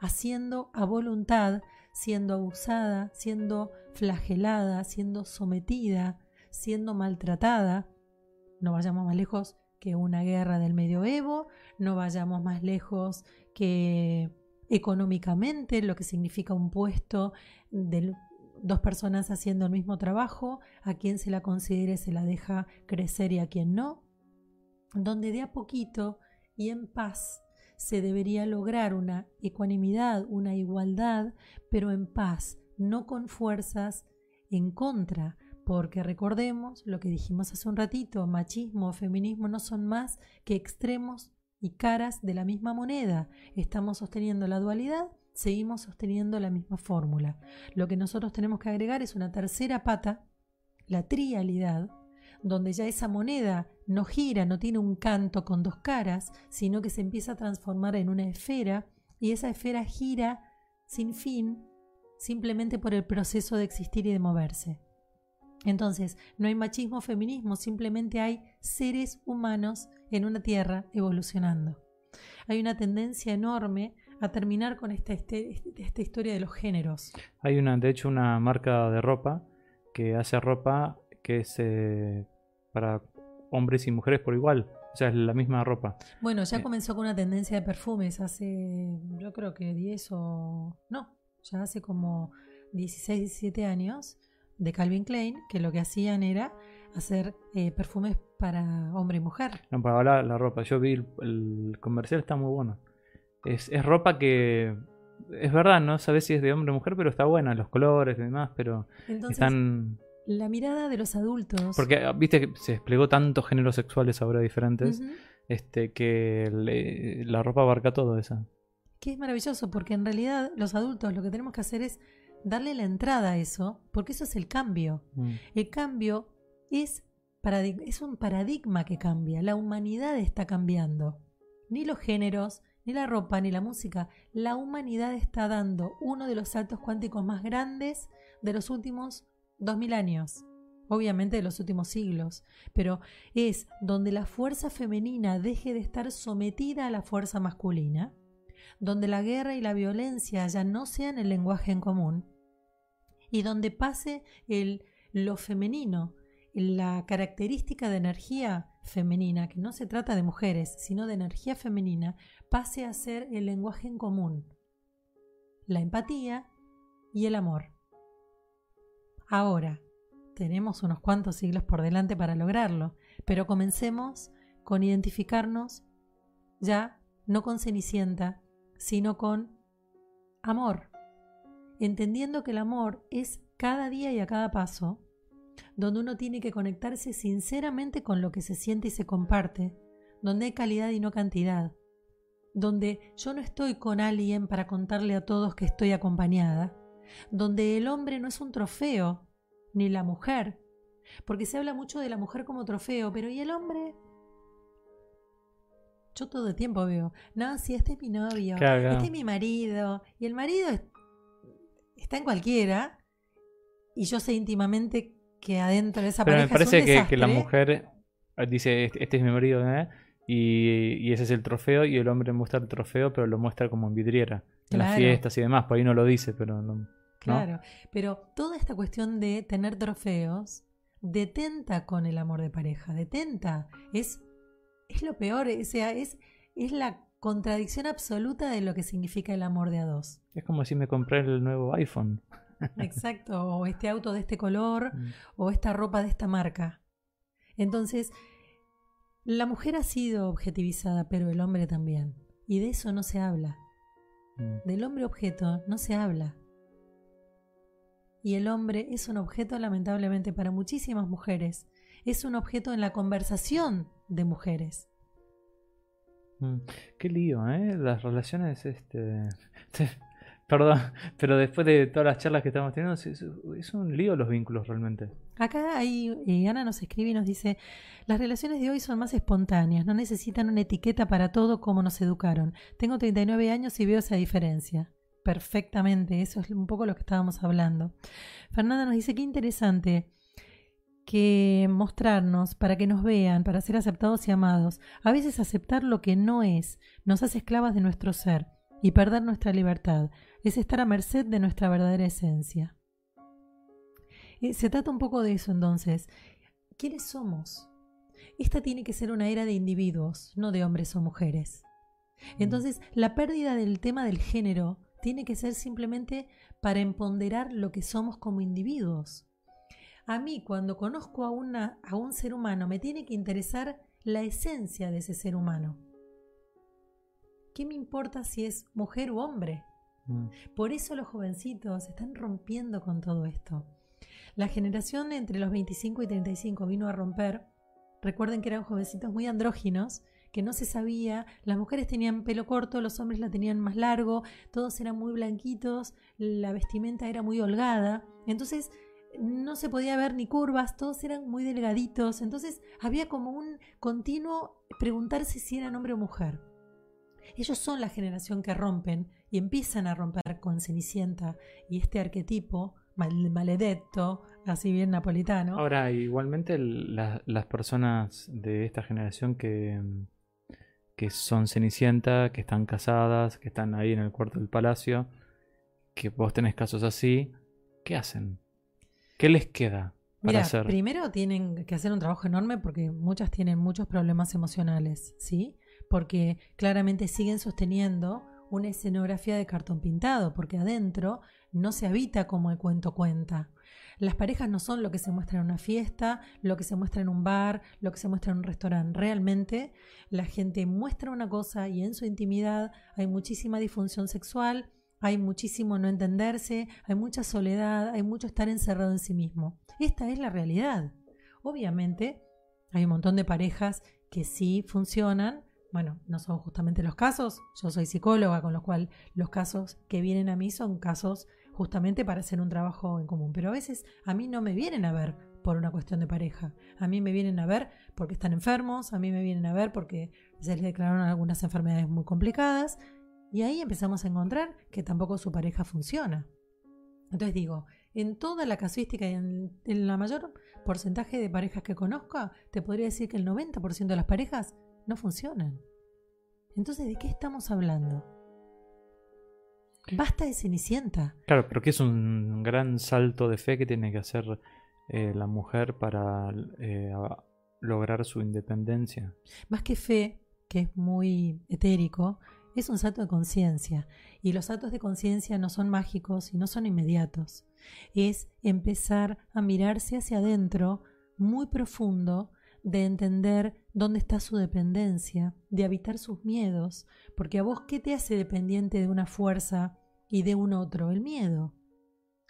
haciendo a voluntad, siendo abusada, siendo flagelada, siendo sometida, siendo maltratada. No vayamos más lejos que una guerra del medioevo, no vayamos más lejos que económicamente, lo que significa un puesto de dos personas haciendo el mismo trabajo, a quien se la considere se la deja crecer y a quien no, donde de a poquito y en paz se debería lograr una ecuanimidad, una igualdad, pero en paz, no con fuerzas en contra, porque recordemos lo que dijimos hace un ratito, machismo o feminismo no son más que extremos y caras de la misma moneda. Estamos sosteniendo la dualidad, seguimos sosteniendo la misma fórmula. Lo que nosotros tenemos que agregar es una tercera pata, la trialidad, donde ya esa moneda no gira, no tiene un canto con dos caras, sino que se empieza a transformar en una esfera y esa esfera gira sin fin simplemente por el proceso de existir y de moverse. Entonces, no hay machismo o feminismo, simplemente hay seres humanos en una tierra evolucionando. Hay una tendencia enorme a terminar con esta, este, esta historia de los géneros. Hay una, de hecho, una marca de ropa que hace ropa que es para hombres y mujeres por igual. O sea, es la misma ropa. Bueno, ya Eh. comenzó con una tendencia de perfumes hace, yo creo que 10 o... No, ya hace como 16, 17 años de Calvin Klein, que lo que hacían era hacer eh, perfumes para hombre y mujer. No, para hablar la ropa. Yo vi el, el comercial, está muy bueno. Es, es ropa que. Es verdad, no sabes si es de hombre o mujer, pero está buena, los colores y demás, pero Entonces, están. La mirada de los adultos... Porque ah, viste que se desplegó tantos géneros sexuales ahora diferentes, este que le- la ropa abarca todo eso. que es maravilloso, porque en realidad los adultos lo que tenemos que hacer es darle la entrada a eso, porque eso es el cambio. Mm. El cambio es, es un paradigma que cambia, la humanidad está cambiando. Ni los géneros, ni la ropa, ni la música. La humanidad está dando uno de los saltos cuánticos más grandes de los últimos 2000 años. Obviamente de los últimos siglos, pero es donde la fuerza femenina deje de estar sometida a la fuerza masculina, donde la guerra y la violencia ya no sean el lenguaje en común, y donde pase el, lo femenino, la característica de energía femenina, que no se trata de mujeres, sino de energía femenina, pase a ser el lenguaje en común, la empatía y el amor. Ahora, tenemos unos cuantos siglos por delante para lograrlo, pero comencemos con identificarnos ya no con Cenicienta, sino con amor, entendiendo que el amor es cada día y a cada paso, donde uno tiene que conectarse sinceramente con lo que se siente y se comparte, donde hay calidad y no cantidad, donde yo no estoy con alguien para contarle a todos que estoy acompañada, donde el hombre no es un trofeo, ni la mujer, porque se habla mucho de la mujer como trofeo, pero ¿y el hombre? Yo todo el tiempo veo, no, si este es mi novio, este es mi marido, y el marido está en cualquiera, y yo sé íntimamente que adentro de esa Pero pareja me parece es un que, que la mujer eh, dice, este, este es mi marido, ¿eh? Y, y ese es el trofeo, y el hombre muestra el trofeo, pero lo muestra como en vidriera, en las Claro. fiestas y demás, por ahí no lo dice, pero no. Claro, pero toda esta cuestión de tener trofeos detenta con el amor de pareja, detenta, es, es lo peor, o sea, es, es la contradicción absoluta de lo que significa el amor de a dos. Es como si me compré el nuevo iPhone. Exacto, o este auto de este color, Mm. o esta ropa de esta marca. Entonces, la mujer ha sido objetivizada, pero el hombre también. Y de eso no se habla. Mm. Del hombre objeto no se habla. Y el hombre es un objeto lamentablemente para muchísimas mujeres. Es un objeto en la conversación de mujeres. Mm. Qué lío, ¿eh? Las relaciones, este... Perdón, pero después de todas las charlas que estamos teniendo, es, un lío los vínculos realmente. Acá hay, Ana nos escribe y nos dice, las relaciones de hoy son más espontáneas, no necesitan una etiqueta para todo como nos educaron. Tengo 39 años y veo esa diferencia. Perfectamente, eso es un poco lo que estábamos hablando. Fernanda nos dice, qué interesante que mostrarnos para que nos vean, para ser aceptados y amados. A veces aceptar lo que no es nos hace esclavas de nuestro ser y perder nuestra libertad. Es estar a merced de nuestra verdadera esencia. Eh, Se trata un poco de eso entonces. ¿Quiénes somos? Esta tiene que ser una era de individuos, no de hombres o mujeres. Entonces, la pérdida del tema del género tiene que ser simplemente para empoderar lo que somos como individuos. A mí, cuando conozco a, una, a un ser humano, me tiene que interesar la esencia de ese ser humano. ¿Qué me importa si es mujer u hombre? Mm. Por eso los jovencitos están rompiendo con todo esto. La generación entre los 25 y 35 vino a romper. Recuerden que eran jovencitos muy andróginos, que no se sabía, las mujeres tenían pelo corto, los hombres la tenían más largo, todos eran muy blanquitos, la vestimenta era muy holgada, entonces no se podía ver ni curvas, todos eran muy delgaditos, entonces había como un continuo preguntarse si eran hombre o mujer. Ellos son la generación que rompen y empiezan a romper con Cenicienta y este arquetipo mal- maledetto, así bien napolitano. Ahora, igualmente la- las personas de esta generación que, que son Cenicienta, que están casadas, que están ahí en el cuarto del palacio, que vos tenés casos así, ¿qué hacen? ¿Qué les queda para Mira, hacer? primero tienen que hacer un trabajo enorme porque muchas tienen muchos problemas emocionales, ¿sí? Porque claramente siguen sosteniendo una escenografía de cartón pintado, porque adentro no se habita como el cuento cuenta. Las parejas no son lo que se muestra en una fiesta, lo que se muestra en un bar, lo que se muestra en un restaurante. Realmente la gente muestra una cosa y en su intimidad hay muchísima disfunción sexual, hay muchísimo no entenderse, hay mucha soledad, hay mucho estar encerrado en sí mismo. Esta es la realidad. Obviamente hay un montón de parejas que sí funcionan. Bueno, no son justamente los casos. Yo soy psicóloga, con lo cual los casos que vienen a mí son casos justamente para hacer un trabajo en común. Pero a veces a mí no me vienen a ver por una cuestión de pareja. A mí me vienen a ver porque están enfermos, a mí me vienen a ver porque se les declararon algunas enfermedades muy complicadas y ahí empezamos a encontrar que tampoco su pareja funciona. Entonces digo, en toda la casuística y en, en la mayor porcentaje de parejas que conozco, te podría decir que el 90% de las parejas no funcionan. Entonces, ¿de qué estamos hablando? Basta de Cenicienta. Claro, pero que es un gran salto de fe que tiene que hacer eh, la mujer para eh, lograr su independencia. Más que fe, que es muy etérico, es un salto de conciencia. Y los saltos de conciencia no son mágicos y no son inmediatos. Es empezar a mirarse hacia adentro muy profundo, de entender dónde está su dependencia, de habitar sus miedos, porque a vos qué te hace dependiente de una fuerza y de un otro? El miedo,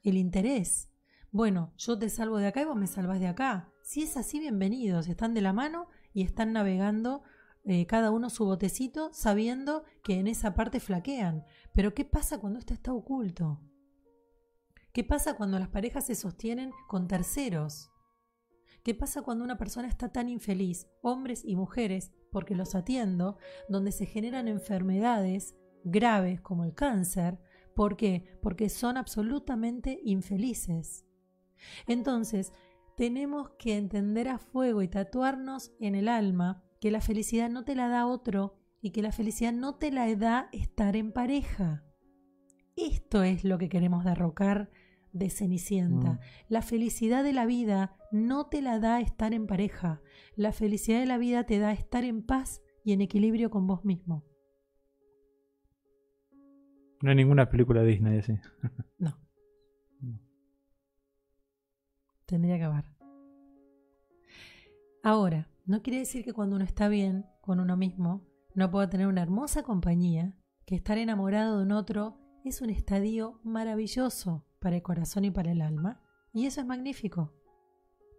el interés. Bueno, yo te salvo de acá y vos me salvas de acá. Si es así, bienvenidos, están de la mano y están navegando eh, cada uno su botecito sabiendo que en esa parte flaquean. Pero ¿qué pasa cuando esto está oculto? ¿Qué pasa cuando las parejas se sostienen con terceros? ¿Qué pasa cuando una persona está tan infeliz, hombres y mujeres, porque los atiendo, donde se generan enfermedades graves como el cáncer? ¿Por qué? Porque son absolutamente infelices. Entonces, tenemos que entender a fuego y tatuarnos en el alma que la felicidad no te la da otro y que la felicidad no te la da estar en pareja. Esto es lo que queremos derrocar de Cenicienta. Mm. La felicidad de la vida no te la da estar en pareja. La felicidad de la vida te da estar en paz y en equilibrio con vos mismo. No hay ninguna película de Disney así. no. Tendría que haber. Ahora, no quiere decir que cuando uno está bien con uno mismo, no pueda tener una hermosa compañía, que estar enamorado de un otro es un estadio maravilloso para el corazón y para el alma, y eso es magnífico.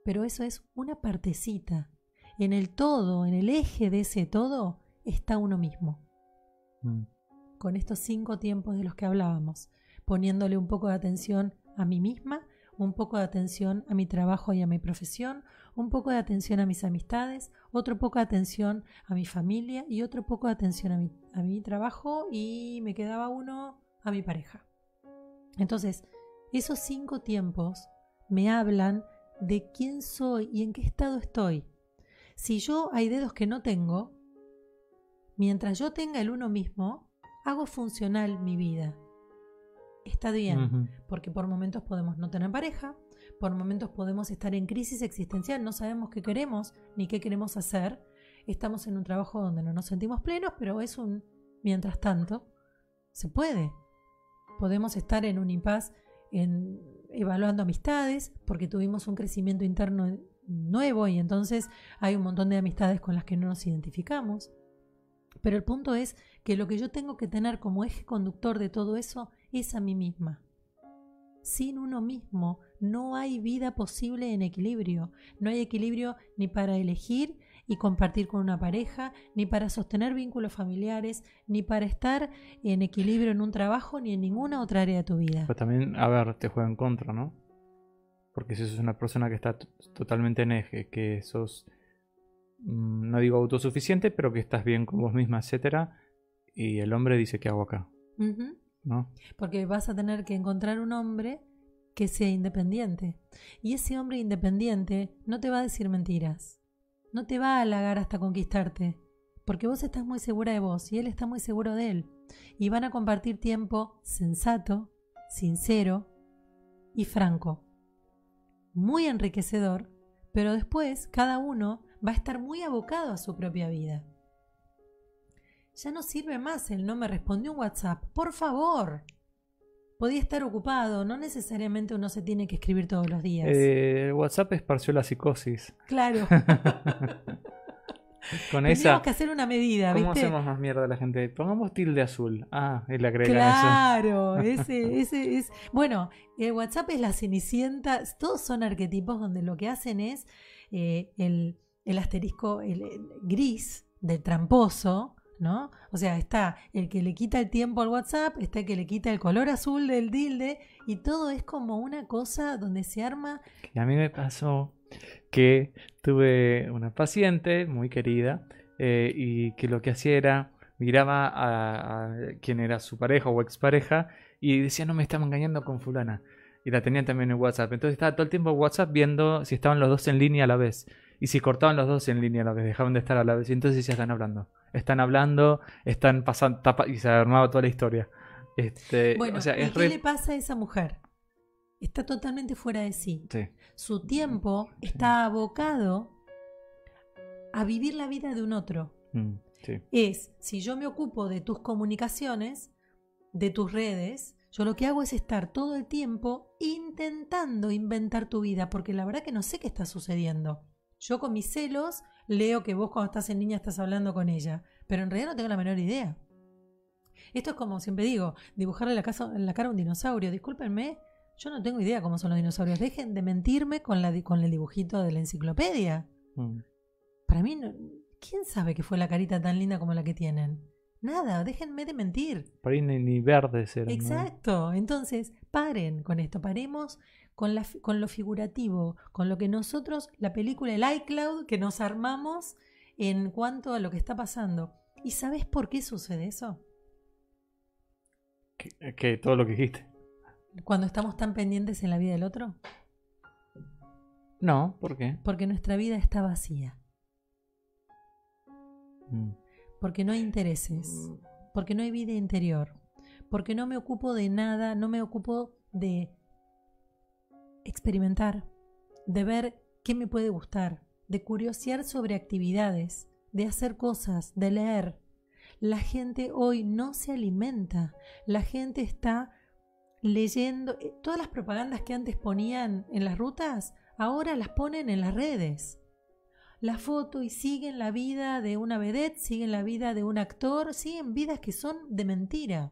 Pero eso es una partecita. En el todo, en el eje de ese todo, está uno mismo. Mm. Con estos cinco tiempos de los que hablábamos, poniéndole un poco de atención a mí misma, un poco de atención a mi trabajo y a mi profesión, un poco de atención a mis amistades, otro poco de atención a mi familia y otro poco de atención a mi, a mi trabajo y me quedaba uno a mi pareja. Entonces, esos cinco tiempos me hablan de quién soy y en qué estado estoy. Si yo hay dedos que no tengo, mientras yo tenga el uno mismo, hago funcional mi vida. Está bien, porque por momentos podemos no tener pareja, por momentos podemos estar en crisis existencial, no sabemos qué queremos ni qué queremos hacer. Estamos en un trabajo donde no nos sentimos plenos, pero es un mientras tanto. Se puede. Podemos estar en un impas evaluando amistades porque tuvimos un crecimiento interno nuevo y entonces hay un montón de amistades con las que no nos identificamos. Pero el punto es que lo que yo tengo que tener como eje conductor de todo eso es a mí misma. Sin uno mismo no hay vida posible en equilibrio. No hay equilibrio ni para elegir y compartir con una pareja, ni para sostener vínculos familiares, ni para estar en equilibrio en un trabajo, ni en ninguna otra área de tu vida. Pues también, a ver, te juega en contra, ¿no? Porque si sos una persona que está totalmente en eje, que sos, mm, no digo autosuficiente, pero que estás bien con vos misma, etcétera, y el hombre dice, ¿qué hago acá? Porque vas a tener que encontrar un hombre que sea independiente. Y ese hombre independiente no te va a decir mentiras. No te va a halagar hasta conquistarte. Porque vos estás muy segura de vos y él está muy seguro de él. Y van a compartir tiempo sensato, sincero y franco. Muy enriquecedor, pero después cada uno va a estar muy abocado a su propia vida. Ya no sirve más el no me respondió un WhatsApp. Por favor. Podía estar ocupado, no necesariamente uno se tiene que escribir todos los días. Eh, WhatsApp esparció la psicosis. Claro. Con Teníamos que hacer una medida, ¿Cómo hacemos más mierda a la gente? Pongamos tilde azul. Ah, él agrega claro, ese, ese es. Bueno, eh, WhatsApp es la cenicienta. Todos son arquetipos donde lo que hacen es eh, el, el, asterisco el gris del tramposo ¿no? O sea, está el que le quita el tiempo al WhatsApp, está el que le quita el color azul del dilde, y todo es como una cosa donde se arma. A mí me pasó que tuve una paciente muy querida eh, y que lo que hacía era miraba a, quien era su pareja o expareja y decía, no me estaba engañando con fulana. Y la tenía también en WhatsApp. Entonces estaba todo el tiempo en WhatsApp viendo si estaban los dos en línea a la vez. Y si cortaban los dos en línea a la vez, dejaban de estar a la vez. Y entonces ya están hablando están hablando, están pasando, y se armaba toda la historia. Este, bueno, ¿y qué le pasa a esa mujer? Está totalmente fuera de sí. Su tiempo está abocado a vivir la vida de un otro. Mm, sí. Es, si yo me ocupo de tus comunicaciones, de tus redes, yo lo que hago es estar todo el tiempo intentando inventar tu vida, porque la verdad que no sé qué está sucediendo. Yo con mis celos leo que vos cuando estás en niña estás hablando con ella, pero en realidad no tengo la menor idea. Esto es como siempre digo, dibujarle la, casa, la cara a un dinosaurio. Discúlpenme, yo no tengo idea cómo son los dinosaurios. Dejen de mentirme con, la, con el dibujito de la enciclopedia. Mm. Para mí, no- ¿quién sabe que fue la carita tan linda como la que tienen? Nada, déjenme de mentir. Por ahí ni, ni verdes eran. ¿no? Exacto. Entonces, paren con esto, paremos con, la, fi- con lo figurativo, con lo que nosotros, la película, el iCloud que nos armamos en cuanto a lo que está pasando. ¿Y sabes por qué sucede eso? Que, que todo lo que dijiste. Cuando estamos tan pendientes en la vida del otro. No, ¿por qué? Porque nuestra vida está vacía. Mm. Porque no hay intereses. Porque no hay vida interior. Porque no me ocupo de nada, no me ocupo de experimentar, de ver qué me puede gustar, de curiosear sobre actividades, de hacer cosas, de leer. La gente hoy no se alimenta, la gente está leyendo eh, todas las propagandas que antes ponían en las rutas, ahora las ponen en las redes. La foto y siguen la vida de una vedette, siguen la vida de un actor, siguen vidas que son de mentira.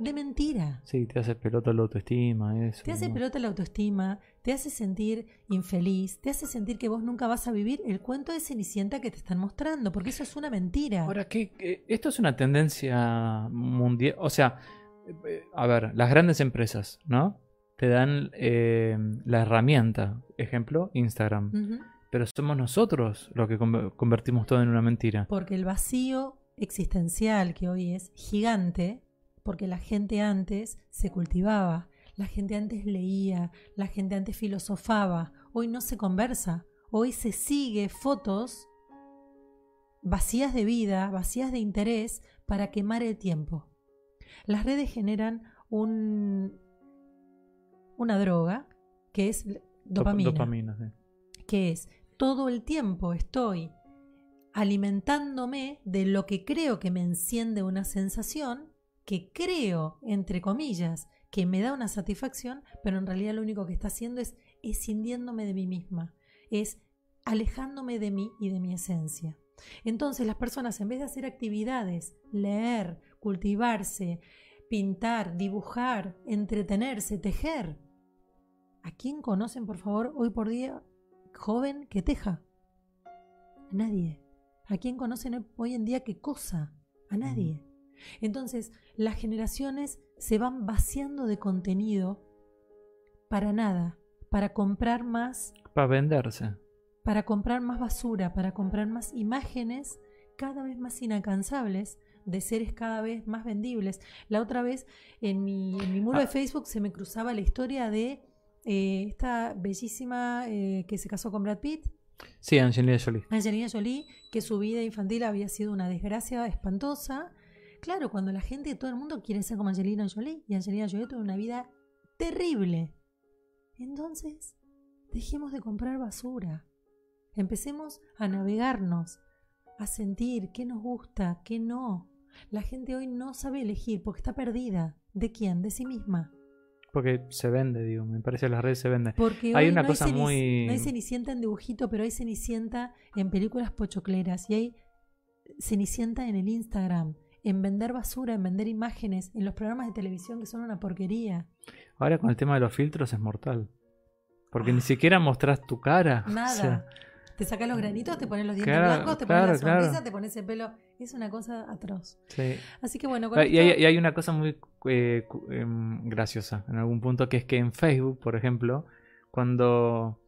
De mentira. Sí, te hace pelota la autoestima, eso. Te hace ¿no? pelota la autoestima, te hace sentir infeliz, te hace sentir que vos nunca vas a vivir el cuento de Cenicienta que te están mostrando, porque eso es una mentira. Ahora, ¿qué, esto es una tendencia mundial. O sea, eh, a ver, las grandes empresas, ¿no? Te dan eh, la herramienta. Ejemplo, Instagram. Pero somos nosotros los que conver- convertimos todo en una mentira. Porque el vacío existencial que hoy es gigante, porque la gente antes se cultivaba, la gente antes leía, la gente antes filosofaba, hoy no se conversa, hoy se sigue fotos vacías de vida, vacías de interés para quemar el tiempo. Las redes generan un, una droga que es Dop- dopamina Dopamina, sí. que es todo el tiempo estoy alimentándome de lo que creo que me enciende una sensación, que creo, entre comillas, que me da una satisfacción, pero en realidad lo único que está haciendo es escindiéndome de mí misma, es alejándome de mí y de mi esencia. Entonces las personas, en vez de hacer actividades, leer, cultivarse, pintar, dibujar, entretenerse, tejer, ¿a quién conocen, por favor, hoy por día joven que teja? A nadie. ¿A quién conocen hoy en día que cosa? A nadie. Entonces, las generaciones se van vaciando de contenido para nada, para comprar más, Para venderse. para comprar más basura, para comprar más imágenes cada vez más inalcanzables de seres cada vez más vendibles. La otra vez en mi, en mi muro de Ah. Facebook se me cruzaba la historia de eh, esta bellísima eh, que se casó con Brad Pitt, Sí, Angelina Jolie. Angelina Jolie, que su vida infantil había sido una desgracia espantosa. Claro, cuando la gente todo el mundo quiere ser como Angelina Jolie, y Angelina Jolie tuvo una vida terrible. Entonces, dejemos de comprar basura. Empecemos a navegarnos, a sentir qué nos gusta, qué no. La gente hoy no sabe elegir porque está perdida. ¿De quién? De sí misma. Porque se vende, digo. Me parece que las redes se venden. Porque Hay hoy una no, cosa hay muy- no hay Cenicienta en dibujito, pero hay Cenicienta en películas pochocleras y hay Cenicienta en el Instagram, en vender basura, en vender imágenes, en los programas de televisión que son una porquería. Ahora con el tema de los filtros es mortal. Porque ni siquiera mostrás tu cara. o Nada. sea, te sacas los granitos, te pones los dientes Claro, blancos, te claro, pones la sonrisa, claro. te pones el pelo. Es una cosa atroz. sí. Así que bueno, con Ah, Y hay, esto- y hay una cosa muy eh, em, graciosa en algún punto, que es que en Facebook, por ejemplo, cuando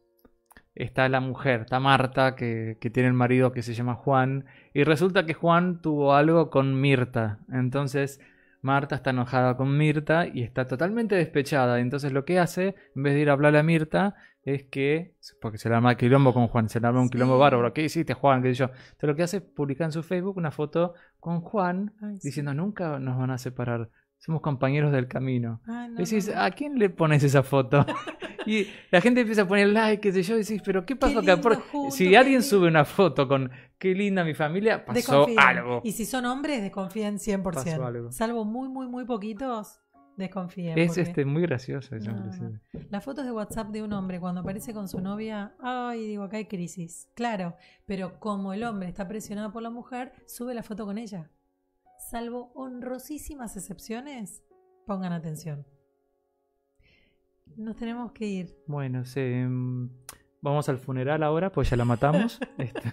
está la mujer, está Marta, que, que tiene el marido que se llama Juan, y resulta que Juan tuvo algo con Mirta. Entonces Marta está enojada con Mirta y está totalmente despechada. Entonces lo que hace, en vez de ir a hablarle a Mirta, es que, porque se le arma quilombo con Juan, se le arma un Sí. quilombo bárbaro. ¿Qué hiciste, Juan? ¿Qué yo? Entonces lo que hace es publicar en su Facebook una foto con Juan Ay, sí. diciendo nunca nos van a separar. Somos compañeros del camino. Ah, no, decís, no, no. ¿a quién le pones esa foto? y la gente empieza a poner like, qué sé yo, y decís, pero ¿qué pasó acá? Por- si alguien sube una foto con qué linda mi familia, pasó Desconfíen. algo. Y si son hombres, desconfíen 100%. Pasó algo. Salvo muy, muy, muy poquitos, desconfíen. Es porque este muy gracioso eso. Las fotos de WhatsApp de un hombre cuando aparece con su novia, ay, digo, acá hay crisis. Claro, pero como el hombre está presionado por la mujer, sube la foto con ella. Salvo honrosísimas excepciones, pongan atención. Nos tenemos que ir. Bueno, se, mm, vamos al funeral ahora, pues ya la matamos. Este,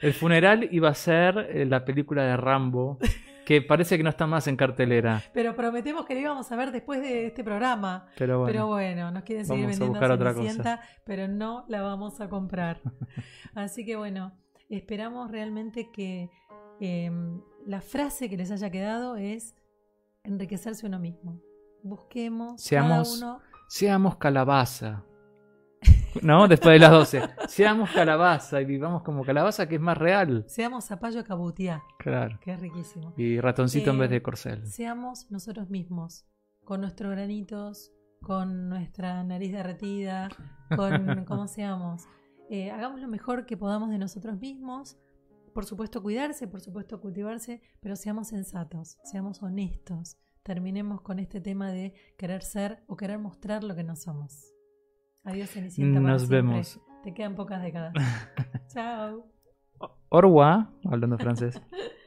El funeral iba a ser eh, la película de Rambo, que parece que no está más en cartelera. Pero prometemos que lo íbamos a ver después de este programa. Pero bueno, Pero bueno, nos quieren seguir vamos a vendiendo buscar otra Cenicienta, pero no la vamos a comprar. Así que bueno, esperamos realmente que eh, la frase que les haya quedado es enriquecerse uno mismo. Busquemos Seamos- cada uno. seamos calabaza. ¿No? Después de las 12. Seamos calabaza y vivamos como calabaza, que es más real. Seamos zapallo cabutiá, Claro. que es riquísimo. Y ratoncito en Eh, vez de corcel. Seamos nosotros mismos, con nuestros granitos, con nuestra nariz derretida, con como seamos. Eh, hagamos lo mejor que podamos de nosotros mismos. Por supuesto, cuidarse, por supuesto, cultivarse, pero seamos sensatos, seamos honestos. Terminemos con este tema de querer ser o querer mostrar lo que no somos. Adiós, Cenicienta. Nos siempre. vemos. Te quedan pocas décadas. Chao. Orwa, hablando francés.